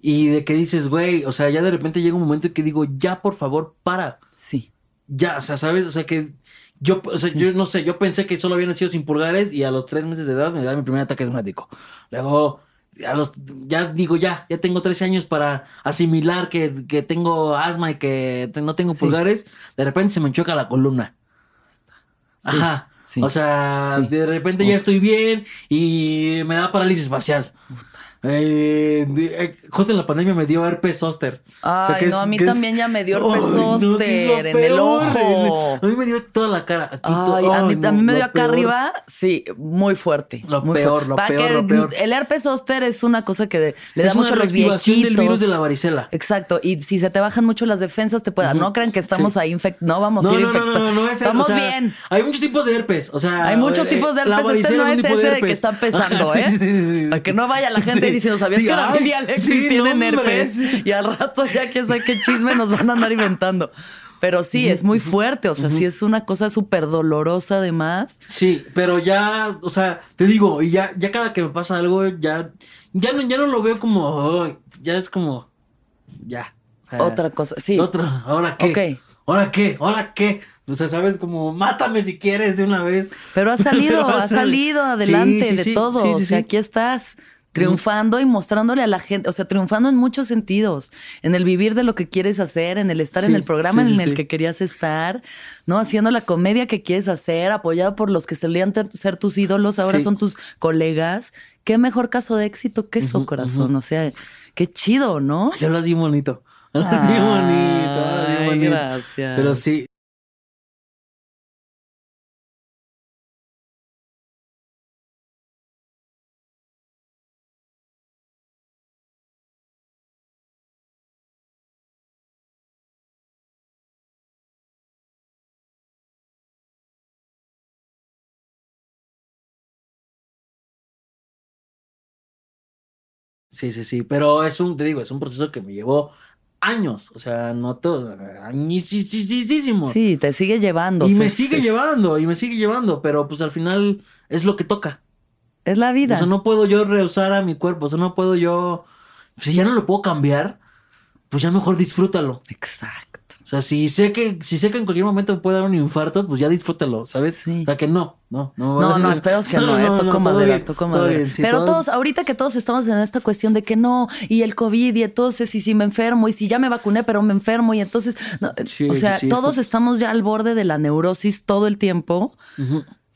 Y de que dices, güey, o sea, ya de repente llega un momento en que digo, ya por favor, para. Sí. Ya, o sea, ¿sabes? O sea, que yo, o sea, yo no sé, yo pensé que solo había nacido sin pulgares y a los tres meses de edad me da mi primer ataque asmático. Luego, a los, ya digo, ya, ya tengo 13 años para asimilar que, que tengo asma y que te- no tengo Sí. pulgares. De repente se me choca la columna. Sí, Ajá. sí, O sea, de repente ya estoy bien y me da parálisis facial. Eh, eh, justo en la pandemia me dio herpes zóster. Ay, que no, es- a mí que es- también ya me dio herpes no, zóster lo en el ojo. A mí me dio toda la cara. Aquí Ay, a mí, ay, a mí no, me dio acá peor. arriba, sí, muy fuerte. Lo muy peor, fuerte. lo Para peor, que lo el, peor. el herpes zóster es una cosa que de- le da Es una mucho a los viejitos. del virus de la varicela. Exacto, y si se te bajan mucho las defensas, te puede. No crean que estamos Sí. ahí infectados. No vamos No, a ir no, no, no, infectados. no, no es Estamos o sea, bien. Hay muchos tipos de herpes, o sea, Hay muchos eh, tipos de herpes. Este no es ese de que herpes. está empezando, Ajá, ¿eh? sí, sí, sí, sí. Para que no vaya la gente. Diciendo, ¿sabías Sí, que Daniel ay, y Alexis sí, tienen no, hombre. herpes? Y al rato ya que sé qué chisme nos van a andar inventando. Pero sí, es muy fuerte. O sea, sí es una cosa súper dolorosa además. Sí, pero ya, o sea, te digo, y ya, ya cada que me pasa algo, ya, ya no, ya no lo veo como, ay, ya es como, ya. o sea, Otra cosa, sí. Otra, ¿ahora qué? Ok. ¿Ahora qué? ¿Ahora qué? O sea, sabes, como, mátame si quieres de una vez. Pero has salido, Pero sal- salido adelante Sí, sí, de sí, todo. sí, o sea, aquí estás triunfando y mostrándole a la gente, o sea, triunfando en muchos sentidos, en el vivir de lo que quieres hacer, en el estar en el programa sí, sí, en el que querías estar, ¿no? Haciendo la comedia que quieres hacer, apoyado por los que solían ser tus ídolos, ahora son tus colegas. Qué mejor caso de éxito que eso, corazón. O sea, qué chido, ¿no? Ya lo bien bonito. Bien bonito, bonito. gracias. Pero sí, Sí, sí, sí, pero es un, te digo, es un proceso que me llevó años, o sea, no todo, añísimos. Sí, te sigue llevando. o Y sea, me sigue es- llevando, y me sigue llevando, pero pues al final es lo que toca. Es la vida. O sea, no puedo yo rehusar a mi cuerpo, o sea, no puedo yo, si ya no lo puedo cambiar, pues ya mejor disfrútalo. Exacto. O sea, si sé que, si sé que en cualquier momento me puede dar un infarto, pues ya disfrútalo, ¿sabes? Sí. O sea, que no, no, no. No, no, esperemos que no, eh, toco todo madera, bien, toco madera. bien, sí, Pero todo- todos, ahorita que todos estamos en esta cuestión de que no, y el COVID, y entonces, y si me enfermo, y si ya me vacuné, pero me enfermo, y entonces, no, Sí, o sea, sí, sí. todos estamos ya al borde de la neurosis todo el tiempo,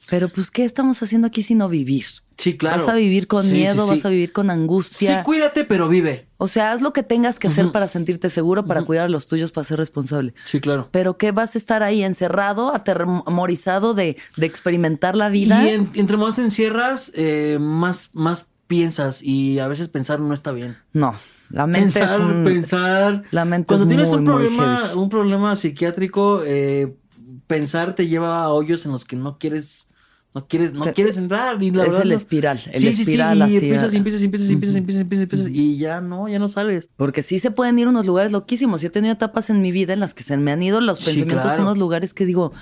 pero pues, ¿qué estamos haciendo aquí sino vivir? Sí, claro. Vas a vivir con Sí, sí, miedo, sí. vas a vivir con Sí, angustia. cuídate, pero vive. O sea, haz lo que tengas que hacer para sentirte seguro, para cuidar a los tuyos, para ser responsable. Sí, claro. Pero que vas a estar ahí encerrado, atemorizado de, de experimentar la vida. Y en- entre más te encierras, eh, más, más piensas y a veces pensar no está bien. No, la mente Pensar, es un- pensar. la mente Cuando es tienes muy, un problema, un problema psiquiátrico, eh, pensar te lleva a hoyos en los que no quieres, no quieres, no quieres entrar. Y la es verdad el espiral, el Sí, sí, sí, espiral y así, empiezas y empiezas y empiezas y empiezas y empiezas empiezas, empiezas, y ya no, ya no sales. Porque sí se pueden ir unos lugares loquísimos. Y he tenido etapas en mi vida en las que se me han ido los pensamientos a unos lugares que digo,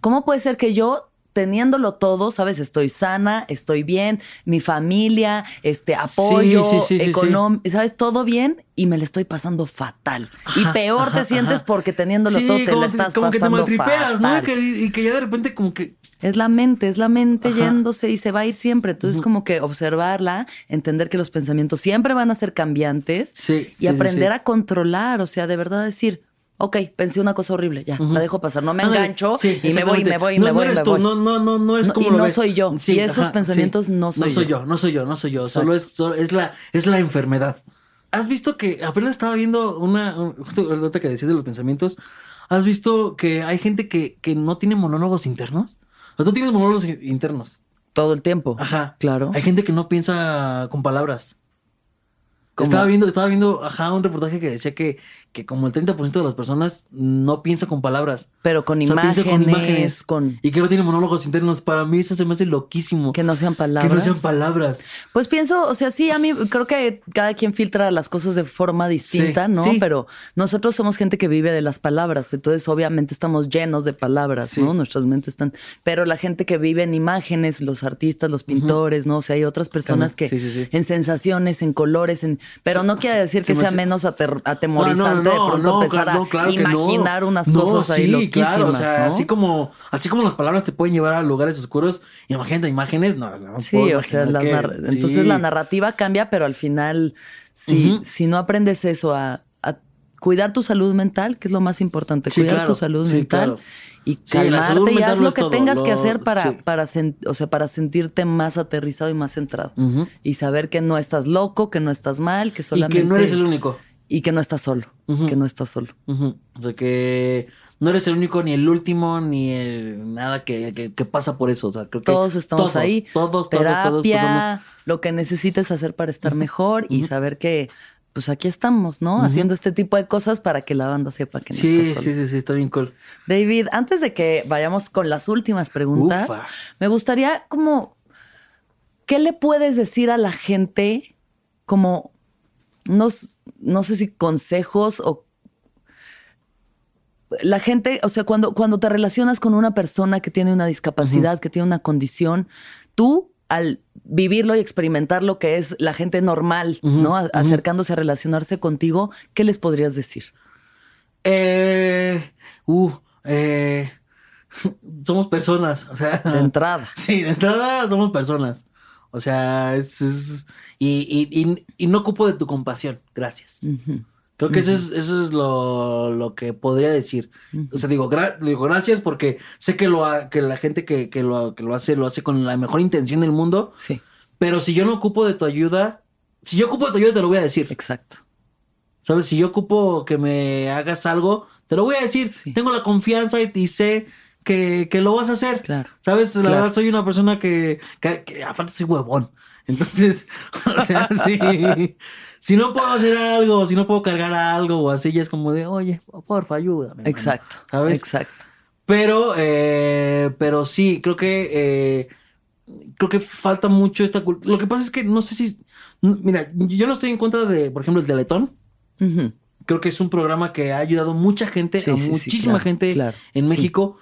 ¿cómo puede ser que yo teniéndolo todo, sabes, estoy sana, estoy bien, mi familia, este apoyo, sí, sí, sí, sí. económico, sabes, todo bien y me la estoy pasando fatal. y Ajá, peor te ajá, sientes porque teniéndolo todo te la estás como que te maltripeas, ¿no? fatal. Y que, y que ya de repente como que Es la mente, es la mente Ajá. yéndose y se va a ir siempre. Entonces, como que observarla, entender que los pensamientos siempre van a ser cambiantes Sí, y sí, sí, aprender sí. a controlar. O sea, de verdad decir, ok, pensé una cosa horrible, ya, Ujú. la dejo pasar. No me engancho sí, y me voy, me voy, no, me no voy, eres me tú, voy. No, no, no, no es No, como y lo no ves. soy yo. Y esos pensamientos no soy No soy yo. yo, no soy yo, no soy yo. Exacto. Solo es, solo es la, es la enfermedad. ¿Has visto que apenas estaba viendo una, un- justo ahorita que decías de los pensamientos, ¿has visto que hay gente que, que no tiene monólogos internos? O tú tienes monólogos internos. Todo el tiempo. Ajá. Claro. Hay gente que no piensa con palabras. ¿Cómo? Estaba viendo, estaba viendo, ajá, un reportaje que decía que, que como el 30% de las personas no piensa con palabras. Pero con sea, piensa imágenes, con, Y que no tiene monólogos internos. Para mí eso se me hace loquísimo. que no sean palabras. Que no sean palabras. Pues pienso, o sea, sí, a mí creo que cada quien filtra las cosas de forma distinta, Sí, ¿no? sí. Pero nosotros somos gente que vive de las palabras, entonces obviamente estamos llenos de palabras, Sí. ¿no? Nuestras mentes están... Pero la gente que vive en imágenes, los artistas, los pintores, ¿no? O sea, hay otras personas que Sí, sí, sí. en sensaciones, en colores, en... Pero no quiere decir que Se sea hace- menos ater- atemorizante de pronto no, empezar claro, a no, claro no. imaginar unas No, cosas ahí sí, loquísimas, claro, o sea, ¿no? así como, así como las palabras te pueden llevar a lugares oscuros, imagínate imágenes, no, no Sí, o sea, imaginar las que- narra- sí. entonces la narrativa cambia, pero al final, si, si no aprendes eso, a, a cuidar tu salud mental, que es lo más importante, Sí, cuidar tu salud mental y Sí, calmarte y haz lo que todo, tengas que hacer para, sí. para, o sea, para sentirte más aterrizado y más centrado. Y saber que no estás loco, que no estás mal, que Y solamente... que no eres el único. Y que no estás solo, que no estás solo. Ujú. O sea que no eres el único, ni el último, ni el- nada que, que- que pasa por eso. O sea, creo que Todos estamos todos, ahí. Todos, todos, Terapia, todos pasamos. lo que necesites hacer para estar mejor y saber que, pues aquí estamos, ¿no? Haciendo este tipo de cosas para que la banda sepa que no Sí, estás solo. sí, sí, sí, está bien cool. David, antes de que vayamos con las últimas preguntas, Ufa. me gustaría como, ¿qué le puedes decir a la gente como unos, no sé si consejos o la gente, o sea, cuando, cuando te relacionas con una persona que tiene una discapacidad, que tiene una condición, tú al vivirlo y experimentar lo que es la gente normal, ¿no? A- Acercándose a relacionarse contigo, ¿qué les podrías decir? Eh, uh, eh, somos personas, o sea. De entrada. Sí, de entrada somos personas. O sea, es, es- y, y, y, y no ocupo de tu compasión, gracias. Creo que eso es, eso es lo, lo que podría decir. O sea, digo, gra- digo gracias porque sé que, lo ha- que la gente que, que lo, que lo hace, lo hace con la mejor intención del mundo. Sí, Pero si yo no ocupo de tu ayuda, si yo ocupo de tu ayuda, te lo voy a decir. exacto. ¿Sabes? Si yo ocupo que me hagas algo, te lo voy a decir. Sí. Tengo la confianza y, y sé que, que lo vas a hacer. Claro. ¿Sabes? La Claro. verdad, soy una persona que, que, que aparte soy huevón. Entonces, o sea, sí. Si no puedo hacer algo, si no puedo cargar algo o así, ya es como de, oye, porfa, ayúdame. mano". Exacto. ¿Sabes? Exacto. Pero, eh, pero sí, creo que eh, creo que falta mucho esta cultura. Lo que pasa es que no sé si. Mira, yo no estoy en contra de, por ejemplo, el Teletón. Ujú. Creo que es un programa que ha ayudado mucha gente, Sí, a sí, sí, muchísima claro, gente claro, en. México.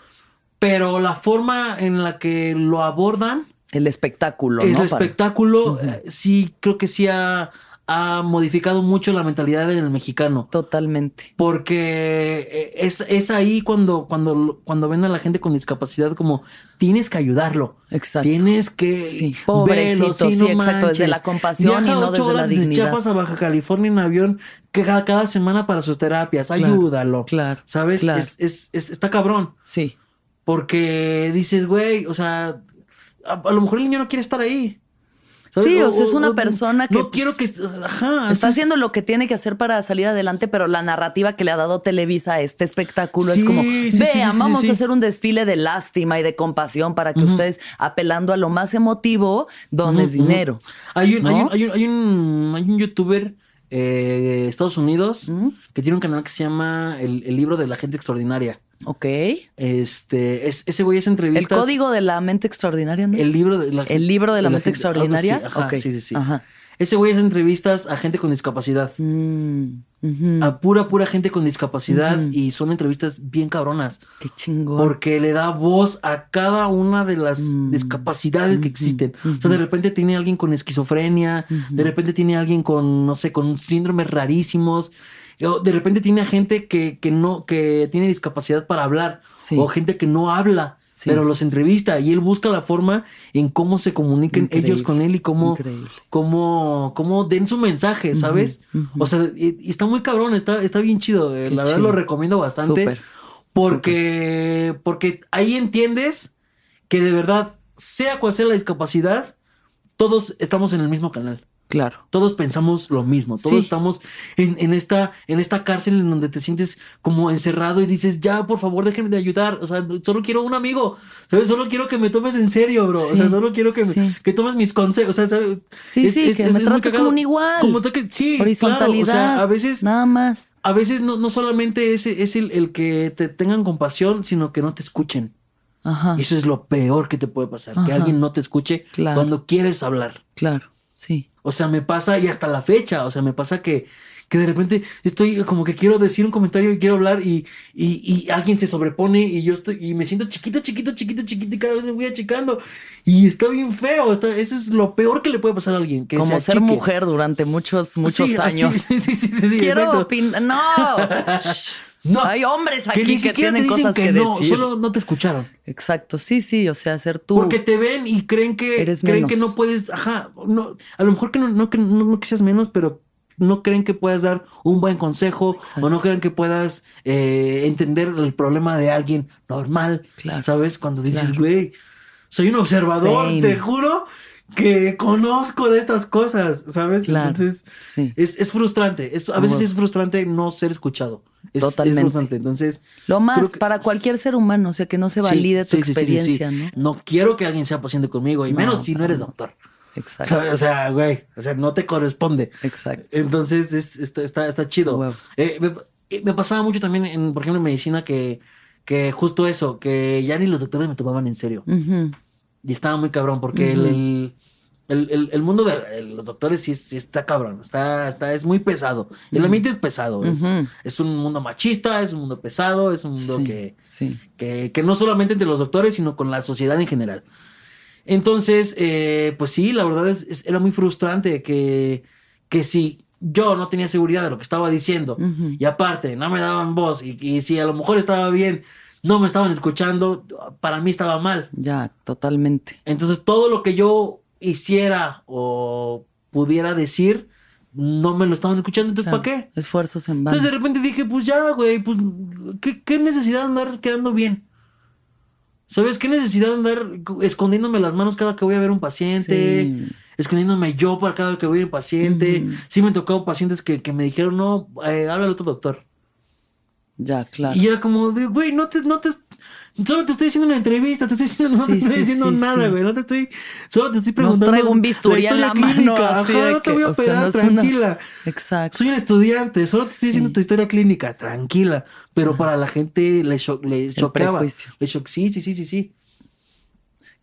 Pero la forma en la que lo abordan, El espectáculo, es ¿no? el espectáculo, eh, sí, creo que sí ha, ha modificado mucho la mentalidad en el mexicano. Totalmente. Porque eh, es, es ahí cuando, cuando, cuando ven a la gente con discapacidad como tienes que ayudarlo. Exacto. Tienes que Sí, verlo, pobrecito, sí, no exacto, desde la compasión y Viaja no ocho desde la desde dignidad. Chiapas a Baja California en avión que cada, cada semana para sus terapias. Claro, Ayúdalo. claro, ¿Sabes? claro. Es, es- es- está cabrón. Sí. Porque dices, güey, o sea, a, a lo mejor el niño no quiere estar ahí. Sí, o sea, es una persona que, No pues, quiero que... Ajá. Está es. haciendo lo que tiene que hacer para salir adelante, pero la narrativa que le ha dado Televisa a este espectáculo es como, sí, vean, sí, vamos a hacer un desfile de lástima y de compasión para que ustedes, apelando a lo más emotivo, dones dinero. Hay un, hay un, hay un, hay un, hay un youtuber eh, Estados Unidos que tiene un canal que se llama El, el libro de la gente extraordinaria. Ok. Este, es, ese güey es entrevistas. El código de la mente extraordinaria, ¿no? es? El libro de la El libro de la mente gente- extraordinaria. algo así, Ajá, sí, sí, sí. ajá. Ese güey hace entrevistas a gente con discapacidad. Mm, A pura, pura gente con discapacidad. Y son entrevistas bien cabronas. Qué chingón. Porque le da voz a cada una de las Mm. discapacidades que existen. O sea, de repente tiene alguien con esquizofrenia, de repente tiene alguien con, no sé, con síndromes rarísimos. De repente tiene a gente que, que no, que tiene discapacidad para hablar. Sí. O gente que no habla. Sí. Pero los entrevista y él busca la forma en cómo se comuniquen Increíble, ellos con él y cómo, cómo, cómo den su mensaje, ¿sabes? O sea, y, y está muy cabrón, está, está bien chido. eh, la verdad lo recomiendo bastante. Súper, Porque, porque ahí entiendes que de verdad, sea cual sea la discapacidad, todos estamos en el mismo canal. Claro. Todos pensamos lo mismo. Todos Sí. estamos en, en esta, en esta cárcel en donde te sientes como encerrado y dices, ya, por favor, déjenme de ayudar. O sea, solo quiero un amigo. ¿Sabes? Solo quiero que me tomes en serio, bro. o sea, solo quiero que, me- que tomes mis consejos. O sea, ¿sabes? Sí, sí, que me muy trates como un igual. Como que- sí, Horizontalidad. claro. O sea, a veces Nada más. a veces no, no solamente es, es el, el que te tengan compasión, sino que no te escuchen. Ajá. Eso es lo peor que te puede pasar, que alguien no te escuche Claro. cuando quieres hablar. Claro. Sí. O sea, me pasa y hasta la fecha, o sea, me pasa que, que de repente estoy como que quiero decir un comentario y quiero hablar y, y, y alguien se sobrepone y yo estoy y me siento chiquito, chiquito, chiquito, chiquito y cada vez me voy achicando. Y está bien feo, está, eso es lo peor que le puede pasar a alguien. Que Como se ser mujer durante muchos, muchos Sí, años. Sí, sí, sí, sí, sí, Quiero opinar. No. No. Hay hombres aquí que que, tienen te dicen cosas que, que, no, decir. solo no te escucharon. Exacto. Sí, sí. O sea, ser tú. Porque te ven y creen que Eres creen menos. que no puedes, ajá, no, a lo mejor que no, no, no, que seas menos, pero no creen que puedas dar un buen consejo Exacto. o no creen que puedas eh, entender el problema de alguien normal. Claro. ¿Sabes? Cuando dices, Claro. güey, soy un observador, Same. te juro que conozco de estas cosas, ¿sabes? Claro. Entonces, Sí. es, es frustrante. Es- a veces es frustrante no ser escuchado. Es, Totalmente. Es frustrante. Entonces, Lo más que- para cualquier ser humano, o sea, que no se valide Sí, tu sí, experiencia, ¿no? No quiero que alguien sea paciente conmigo, y No, menos si no eres doctor. Exacto. ¿Sabes? O sea, güey, o sea, no te corresponde. Exacto. Entonces, es- está, está, está chido. Eh, me, me pasaba mucho también, en, por ejemplo, en medicina, que, que justo eso, que ya ni los doctores me tomaban en serio. Y estaba muy cabrón, porque el- el, el, el- el mundo de el- los doctores sí, sí está cabrón, está, está, es muy pesado. El ambiente es pesado, es, es un mundo machista, es un mundo pesado, es un mundo Sí, que, sí. que, que no solamente entre los doctores, sino con la sociedad en general. Entonces, eh, pues sí, la verdad es, es- era muy frustrante que, que si yo no tenía seguridad de lo que estaba diciendo y aparte no me daban voz y, y si a lo mejor estaba bien, no me estaban escuchando, para mí estaba mal. Ya, totalmente. Entonces todo lo que yo hiciera o pudiera decir, no me lo estaban escuchando, entonces Claro. ¿para qué? Esfuerzos en Entonces de vano. repente dije, pues ya, güey, pues ¿qué, qué necesidad de andar quedando bien. ¿Sabes qué necesidad de andar escondiéndome las manos cada que voy a ver un paciente? Sí. Escondiéndome yo para cada vez que voy a un paciente. Ujú. Sí me tocado pacientes que, que me dijeron, no, eh, habla al otro doctor. Ya, claro. Y era como de, güey, no te, no te, solo te estoy haciendo una entrevista, te estoy diciendo, no te estoy sí, diciendo sí, nada, güey, no te estoy, solo te estoy preguntando. traigo un bisturí en la mano. así Ajá, de no te que, voy a o sea, pegar, no es una- tranquila. Exacto. Soy un estudiante, solo te estoy diciendo tu historia clínica, tranquila. Pero para la gente le, cho- le chocaba. Le cho- sí, sí, sí, sí, sí.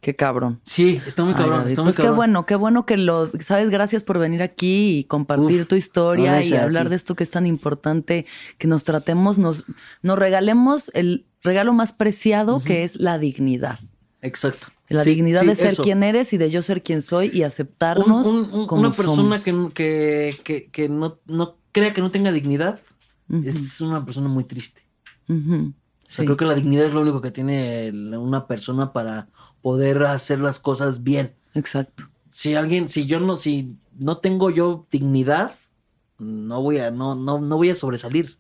Qué cabrón. Sí, está muy Ay, cabrón. David, está muy pues qué bueno, qué bueno que lo sabes. Gracias por venir aquí y compartir Uf, tu historia y hablar de esto que es tan importante, que nos tratemos, nos, nos regalemos el regalo más preciado que es la dignidad. Exacto. La Sí, dignidad sí, de ser eso. quien eres y de yo ser quien soy y aceptarnos un- un- como una persona somos. que, que, que, no, no crea que no tenga dignidad es una persona muy triste. Ujú. O sea, Sí. creo que la dignidad es lo único que tiene una persona para poder hacer las cosas bien. Exacto. Si alguien, si yo no, si no tengo yo dignidad, no voy a, no, no, no voy a sobresalir.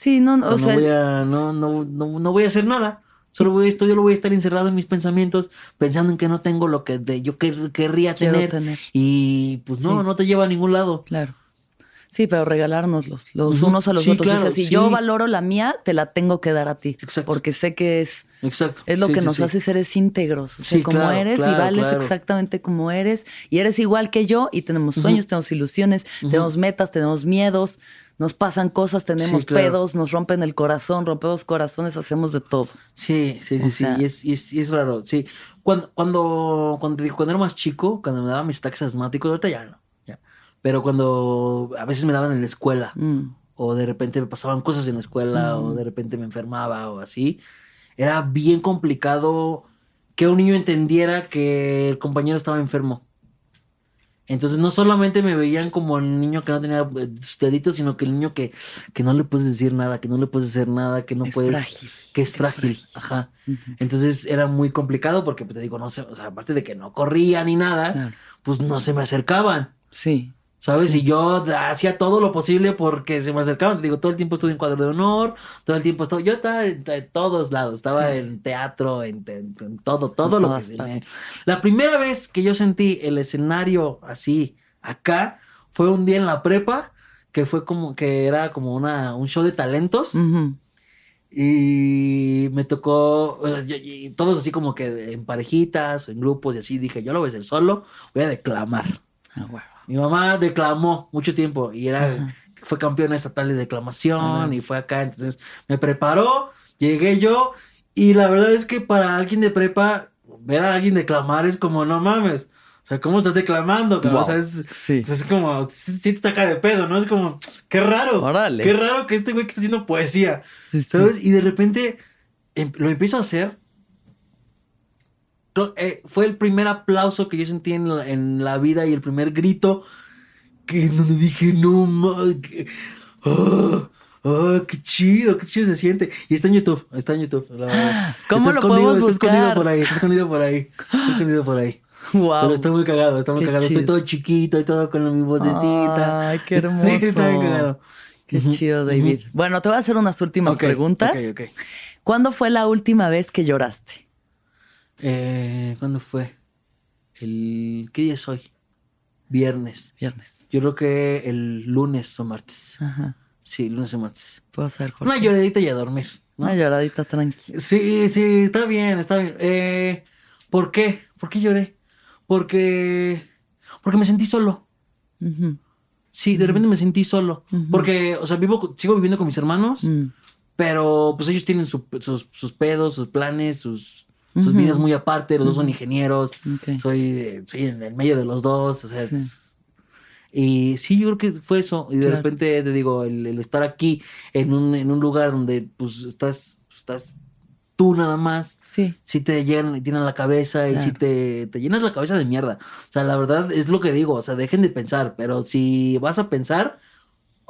Sí, no, no, O o sea, no, voy a, no, no, no, no voy a hacer nada. Solo voy a esto, yo lo voy a estar encerrado en mis pensamientos, pensando en que no tengo lo que de- yo quer- querría tener. tener. Y pues no, Sí. no te lleva a ningún lado. claro. Sí, pero regalárnoslos los Ujú. unos a los Sí, otros. o sea, claro, si sí. yo valoro la mía, te la tengo que dar a ti. Exacto. Porque sé que es, Exacto. es lo que nos hace seres íntegros. O sea, como claro, eres y vales exactamente como eres. Y eres igual que yo y tenemos sueños, tenemos ilusiones, tenemos metas, tenemos miedos. Nos pasan cosas, tenemos Sí, claro. pedos, nos rompen el corazón, rompemos corazones, hacemos de todo. Sí, sí, sí, O sí. Y es, y es, y es raro, sí. Cuando, cuando, cuando, te digo, cuando era más chico, cuando me daban mis ataques asmáticos, ahorita ya no. ya. Pero cuando a veces me daban en la escuela, Mm. o de repente me pasaban cosas en la escuela, o de repente me enfermaba, o así, era bien complicado que un niño entendiera que el compañero estaba enfermo. Entonces no solamente me veían como el niño que no tenía eh, sus deditos, sino que el niño que, que no le puedes decir nada, que no le puedes hacer nada, que no Es puedes... frágil, Que es es frágil. frágil. Ajá. Entonces era muy complicado porque pues, te digo, no sé, o sea, aparte de que no corría ni nada, Claro. pues no se me acercaban. Sí. ¿Sabes? Y yo hacía todo lo posible porque se me acercaban. Te digo, todo el tiempo estuve en cuadro de honor, todo el tiempo estaba. Yo estaba en, en todos lados, estaba Sí. en teatro, en, en- en todo, todo lo que me-. La primera vez que yo sentí el escenario así, acá, fue un día en la prepa, que fue como que era como una, un show de talentos. Ujú. Y me tocó, y- todos así como que en parejitas, en grupos y así. Dije, yo lo voy a hacer solo, voy a declamar. Ah, huevo. Mi mamá declamó mucho tiempo y era, fue campeona estatal de declamación Ajá. y fue acá. Entonces me preparó, llegué yo y la verdad es que para alguien de prepa, ver a alguien declamar es como, no mames. O sea, ¿cómo estás declamando? cabrón? O sea, Wow. es, Sí. es como, sí, sí te saca de pedo, ¿no? Es como, qué raro. Órale. Qué raro que este güey que está haciendo poesía. Sí, sí. ¿Sabes? Y de repente em- lo empiezo a hacer. Eh, fue el primer aplauso que yo sentí en la, en la vida y el primer grito que donde dije, no que- ah, ah, qué chido, qué chido se siente. Y está en YouTube, está en YouTube. la verdad. ¿Cómo Está lo podemos está escondido buscar? por ahí, está escondido por ahí, está escondido por ahí. Wow. Pero está muy cagado, está muy Qué cagado. Estoy todo chiquito y todo con mi vocecita. Ay, qué hermoso. Sí, está muy cagado. Qué chido, David. Bueno, te voy a hacer unas últimas preguntas. ¿Cuándo fue la última vez que lloraste? Eh, ¿Cuándo fue? El... ¿Qué día es hoy? Viernes. Viernes. Yo creo que el lunes o martes. Ajá. Sí, lunes o martes. Puedo saber por Una qué. lloradita y a dormir. ¿no? Una lloradita tranqui. Sí, sí, está bien, está bien. Eh, ¿Por qué? ¿Por qué lloré? Porque... Porque me sentí solo. Ujú. Sí, de repente me sentí solo. Porque, o sea, vivo, sigo viviendo con mis hermanos, Mm. pero pues ellos tienen su- sus, sus pedos, sus planes, sus, sus vidas muy aparte. Los dos son ingenieros. Ok. Soy, eh, soy en el medio de los dos. O sea, Sí. es- y sí, yo creo que fue eso. Y de Claro. repente te digo, el, el estar aquí en un, en un lugar donde pues estás, estás tú nada más. Sí. Sí te llenan y tienen la cabeza y Claro. sí te, te llenas la cabeza de mierda. O sea, la verdad es lo que digo. O sea, dejen de pensar. Pero si vas a pensar,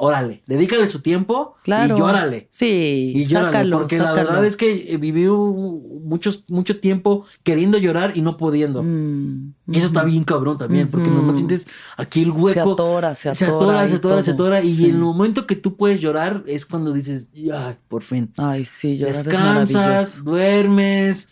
órale, dedícale su tiempo Claro. y llórale. Sí. Y llórale, sácalo, porque la verdad es que eh, viví muchos, mucho tiempo queriendo llorar y no pudiendo. Mm, Y eso está bien cabrón también, porque nomás sientes aquí el hueco. Se atora, se Se atora atora, y se atora, se atora. Y Sí. en el momento que tú puedes llorar es cuando dices, ay, por fin. Ay, sí, llorar es Descansas, duermes,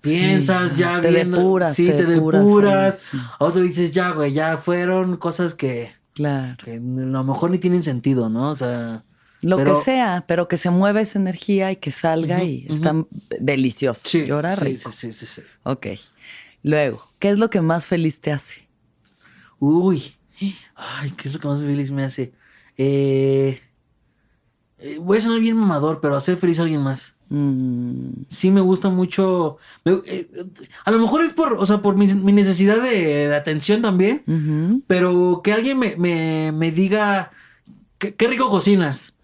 piensas Sí, ya te viendo- depuras, sí, te te depuras, depuras. sí, sí. Otro dices, ya, güey, ya fueron cosas que, Claro. que a lo mejor ni tienen sentido, ¿no? O sea. Lo pero- que sea, pero que se mueva esa energía y que salga y está delicioso. Sí, Llora sí, rico. sí, sí, sí, sí. Ok. Luego, ¿qué es lo que más feliz te hace? Uy, ay, ¿qué es lo que más feliz me hace? Eh, eh, voy a sonar bien mamador, pero hacer feliz a alguien más. Sí me gusta mucho. eh, a lo mejor es por, o sea, por mi, mi necesidad de, de atención también, pero que alguien me, me, me diga "Qué- qué rico cocinas,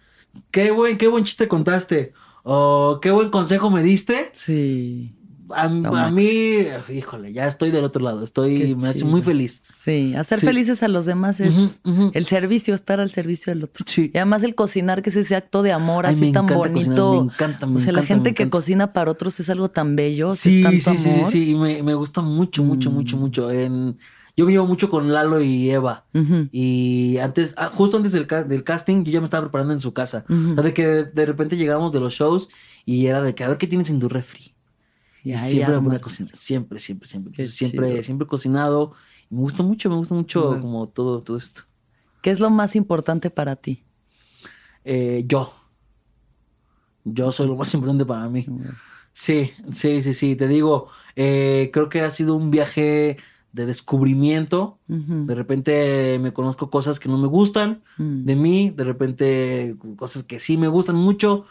qué buen, qué buen chiste contaste, o qué buen consejo me diste. Sí. A, mí, híjole, ya estoy del otro lado, estoy, me hace muy feliz. Sí, hacer Sí. felices a los demás es el servicio, estar al servicio del otro. Sí. Y además el cocinar, que es ese acto de amor Ay, así tan bonito. cocinar, me encanta, me o sea, la gente que cocina para otros es algo tan bello, Sí, es tanto sí, sí, sí, amor. sí, y me, me gusta mucho, mucho, mucho, Mm. mucho. En, yo vivo mucho con Lalo y Eva. Y antes, ah, justo antes del, del casting, yo ya me estaba preparando en su casa. Ujú. O sea, de que de, de repente llegamos de los shows y era de que a ver qué tienes en tu refri. Siempre me ponía a armas. cocinar, siempre, siempre, siempre. Qué siempre, chido. siempre he cocinado. Y me gusta mucho, me gusta mucho Bueno. como todo, todo esto. ¿Qué es lo más importante para ti? Eh, yo. Yo soy lo más importante para mí. Sí, sí, sí, sí. Te digo, eh, creo que ha sido un viaje de descubrimiento. De repente me conozco cosas que no me gustan Mm. de mí, de repente cosas que sí me gustan mucho,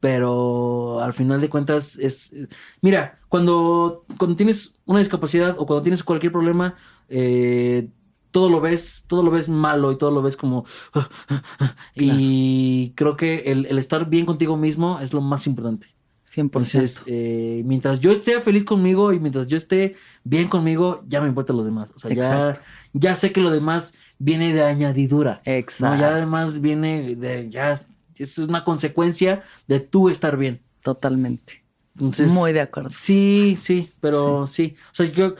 pero al final de cuentas es... Mira, cuando, cuando tienes una discapacidad o cuando tienes cualquier problema, eh, todo lo ves, todo lo ves malo y todo lo ves como... Y creo que el, el estar bien contigo mismo es lo más importante. 100%. Entonces, eh, mientras yo esté feliz conmigo y mientras yo esté bien conmigo, ya no me importa lo demás. O sea, ya, Exacto. ya sé que lo demás viene de añadidura. ¿no? Exacto. Ya además viene de, ya, es una consecuencia de tú estar bien. Totalmente. Entonces, Muy de acuerdo. Sí, sí, pero sí. O sea, yo,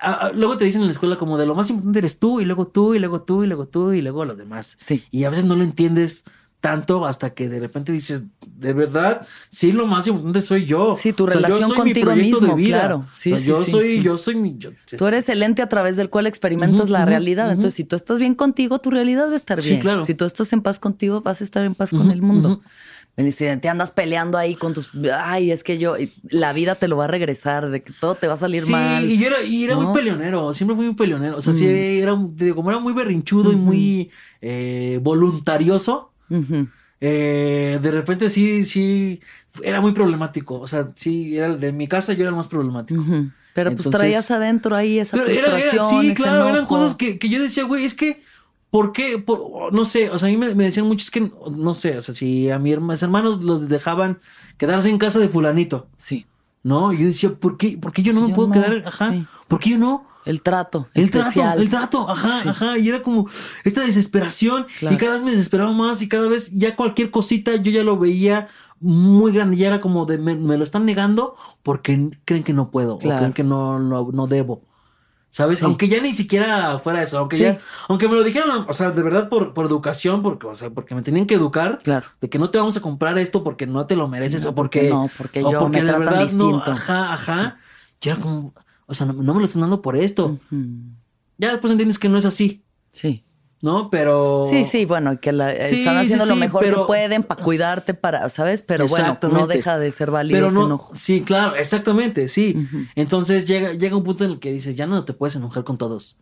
a- a- luego te dicen en la escuela como de lo más importante eres tú y luego tú y luego tú y luego tú y luego los demás. Sí. Y a veces no lo entiendes tanto hasta que de repente dices, de verdad, sí, lo más importante soy yo. Sí, tu O sea, yo relación mi contigo de mismo, vida. claro. Sí, O sea, sí, yo sí, soy, yo soy mi. yo- Tú eres el ente a través del cual experimentas la realidad. Entonces, si tú estás bien contigo, tu realidad va a estar Sí, bien. claro. Si tú estás en paz contigo, vas a estar en paz con el mundo. te andas peleando ahí con tus. Ay, es que yo. La vida te lo va a regresar, de que todo te va a salir Sí, mal. y yo era, y era ¿no? muy peleonero, siempre fui muy peleonero. O sea, sí, Mm. era, como era muy berrinchudo y muy eh, voluntarioso, Eh, de repente sí, sí, era muy problemático. O sea, sí, era de mi casa yo era el más problemático. Pero pues traías adentro ahí esa Pero era- era- frustración. sí, ese claro, eran cosas que, que yo decía, güey, es que, ¿por qué? Por- no sé, o sea, a mí me, me decían mucho, es que, no sé, o sea, si a mi mis hermanos los dejaban quedarse en casa de fulanito, Sí. ¿no? Y yo decía, ¿por qué, ¿por qué yo no me puedo no, quedar? Ajá, sí. ¿por qué yo no? El trato. El especial. trato, el trato, ajá, Sí. ajá. Y era como esta desesperación. Claro. Y cada vez me desesperaba más. Y cada vez ya cualquier cosita yo ya lo veía muy grande. Ya era como de me, me lo están negando porque creen que no puedo. Claro. O creen que no, no, no debo. ¿Sabes? Sí. Aunque ya ni siquiera fuera eso, aunque Sí. ya, aunque me lo dijeran, o sea, de verdad por, por educación, porque, o sea, porque me tenían que educar, Claro. de que no te vamos a comprar esto porque no te lo mereces No, o porque, porque no, porque o yo porque me de verdad no, ajá, ajá. Yo era como, o sea, no, no me lo están dando por esto. Ya después entiendes que no es así, Sí. ¿no? Pero Sí, sí, bueno, que la- Sí, están haciendo sí, lo mejor pero- que pueden para cuidarte, para, ¿sabes? Pero bueno, no deja de ser válido Pero ese no, enojo. sí, claro, exactamente, sí. Entonces llega, llega un punto en el que dices, ya no te puedes enojar con todos.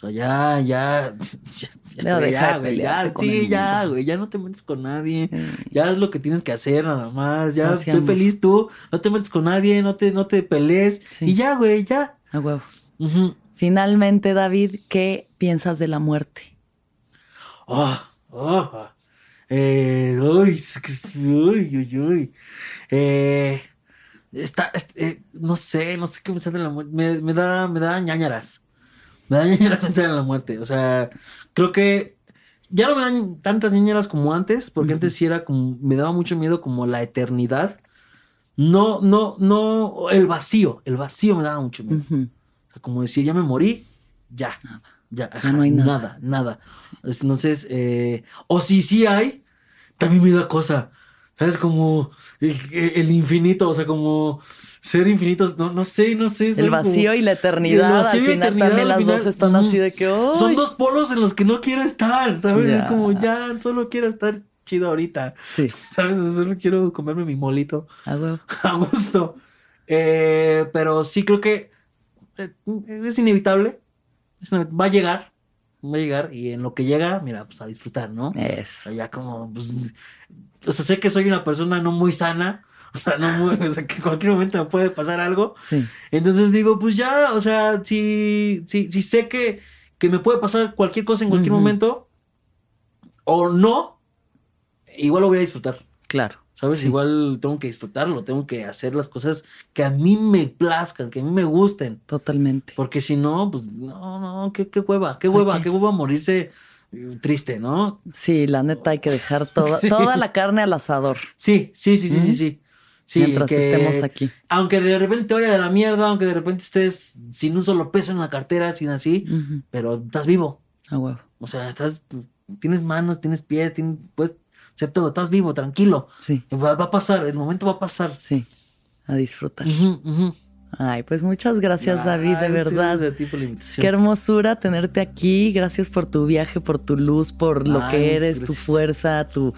O sea, ya, ya, ya, Ya güey, deja de ya, con el sí, ya, güey, ya no te metes con nadie, Sí. ya es lo que tienes que hacer nada más, ya, Así soy feliz tú, no te metes con nadie, no te, no te pelees, Sí. y ya, güey, ya. A huevo. Finalmente, David, ¿qué piensas de la muerte? Oh, oh, eh, uy, uy, uy, uy. Eh, está, est- eh, no sé, no sé qué pensar de la muerte. Me, me da, me da ñañaras. Me da ñañaras pensar en la muerte. O sea, creo que ya no me dan tantas ñañaras como antes, porque antes sí era como, me daba mucho miedo como la eternidad. No, no, no, el vacío, el vacío me daba mucho miedo. O sea, como decir, ya me morí, ya. Ya, Ya no hay nada. nada. Nada, Entonces, eh, o si sí hay, también me da cosa. ¿Sabes? Como el, el infinito, o sea, como ser infinitos, no, no sé, no sé. El vacío como- y la eternidad, al final eternidad, también al las dos están así de que ¡ay! Son dos polos en los que no quiero estar, ¿sabes? Ya. Es como ya, solo quiero estar chido ahorita. Sí, ¿Sabes? Solo quiero comerme mi molito a gusto. Eh, pero sí creo que eh, es inevitable. Es Va a llegar. Va a llegar. Y en lo que llega, mira, pues a disfrutar, ¿no? Eso. ya como, pues, o sea, sé que soy una persona no muy sana. O sea, no muy, o sea, que en cualquier momento me puede pasar algo. Sí. Entonces digo, pues ya, o sea, si, si, si sé que, que me puede pasar cualquier cosa en cualquier momento, o no, igual lo voy a disfrutar. Claro. ¿Sabes? Sí. Igual tengo que disfrutarlo, tengo que hacer las cosas que a mí me plazcan, que a mí me gusten. Totalmente. Porque si no, pues no, no, qué, qué hueva, qué hueva, Ok. qué hueva morirse eh, triste, ¿no? Sí, la neta hay que dejar toda, Sí. toda la carne al asador Sí, sí, sí, sí, sí, sí. Sí, mientras que- estemos aquí. Aunque de repente te vaya de la mierda, aunque de repente estés sin un solo peso en la cartera, sin así, pero estás vivo. A huevo. O sea, estás, tienes manos, tienes pies, tienes, puedes hacer todo, estás vivo, tranquilo. Sí, Va, va a pasar, el momento va a pasar. sí. A disfrutar. Ay, pues muchas gracias, David, de Ay, verdad. a ti por la invitación. Qué hermosura tenerte aquí. Gracias por tu viaje, por tu luz, por lo Ay, que eres, tu fuerza, tu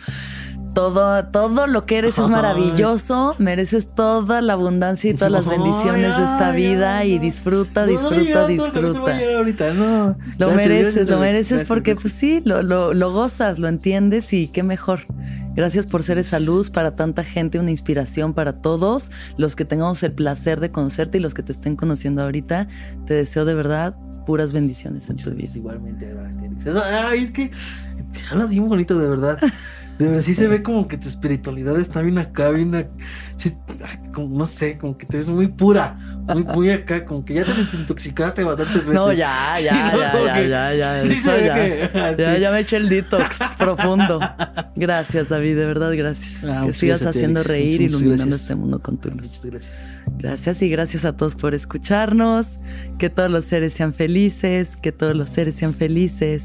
todo, todo lo que eres es maravilloso. Mereces toda la abundancia y todas las bendiciones de esta vida y disfruta, disfruta, disfruta. Lo mereces, lo mereces porque pues sí, lo, lo, lo gozas, lo entiendes y qué mejor. Gracias por ser esa luz para tanta gente, una inspiración para todos. Los que tengamos el placer de conocerte y los que te estén conociendo ahorita, te deseo de verdad puras bendiciones en tu vida. Igualmente, Ay, es que te hablas bien bonito, de verdad. De verdad, sí se ve como que tu espiritualidad está bien acá, bien acá. Sí, como, no sé, como que te ves muy pura, muy, muy acá, como que ya te intoxicaste bastantes veces. No, ya, Sí, ya, no, ya, ya, ya, ya, Sí, ve ya. que. ajá, Ya, sí. ya me eché el detox profundo. Gracias, David, de verdad, gracias. Ah, que sigas haciendo reír, iluminando gracias. este mundo con tu luz. Muchas gracias. Gracias y gracias a todos por escucharnos. Que todos los seres sean felices, que todos los seres sean felices,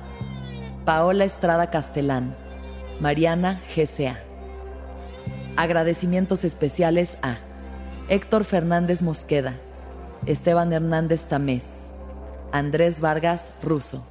Paola Estrada Castelán, Mariana GCA. Agradecimientos especiales a Héctor Fernández Mosqueda, Esteban Hernández Tamés, Andrés Vargas Russo.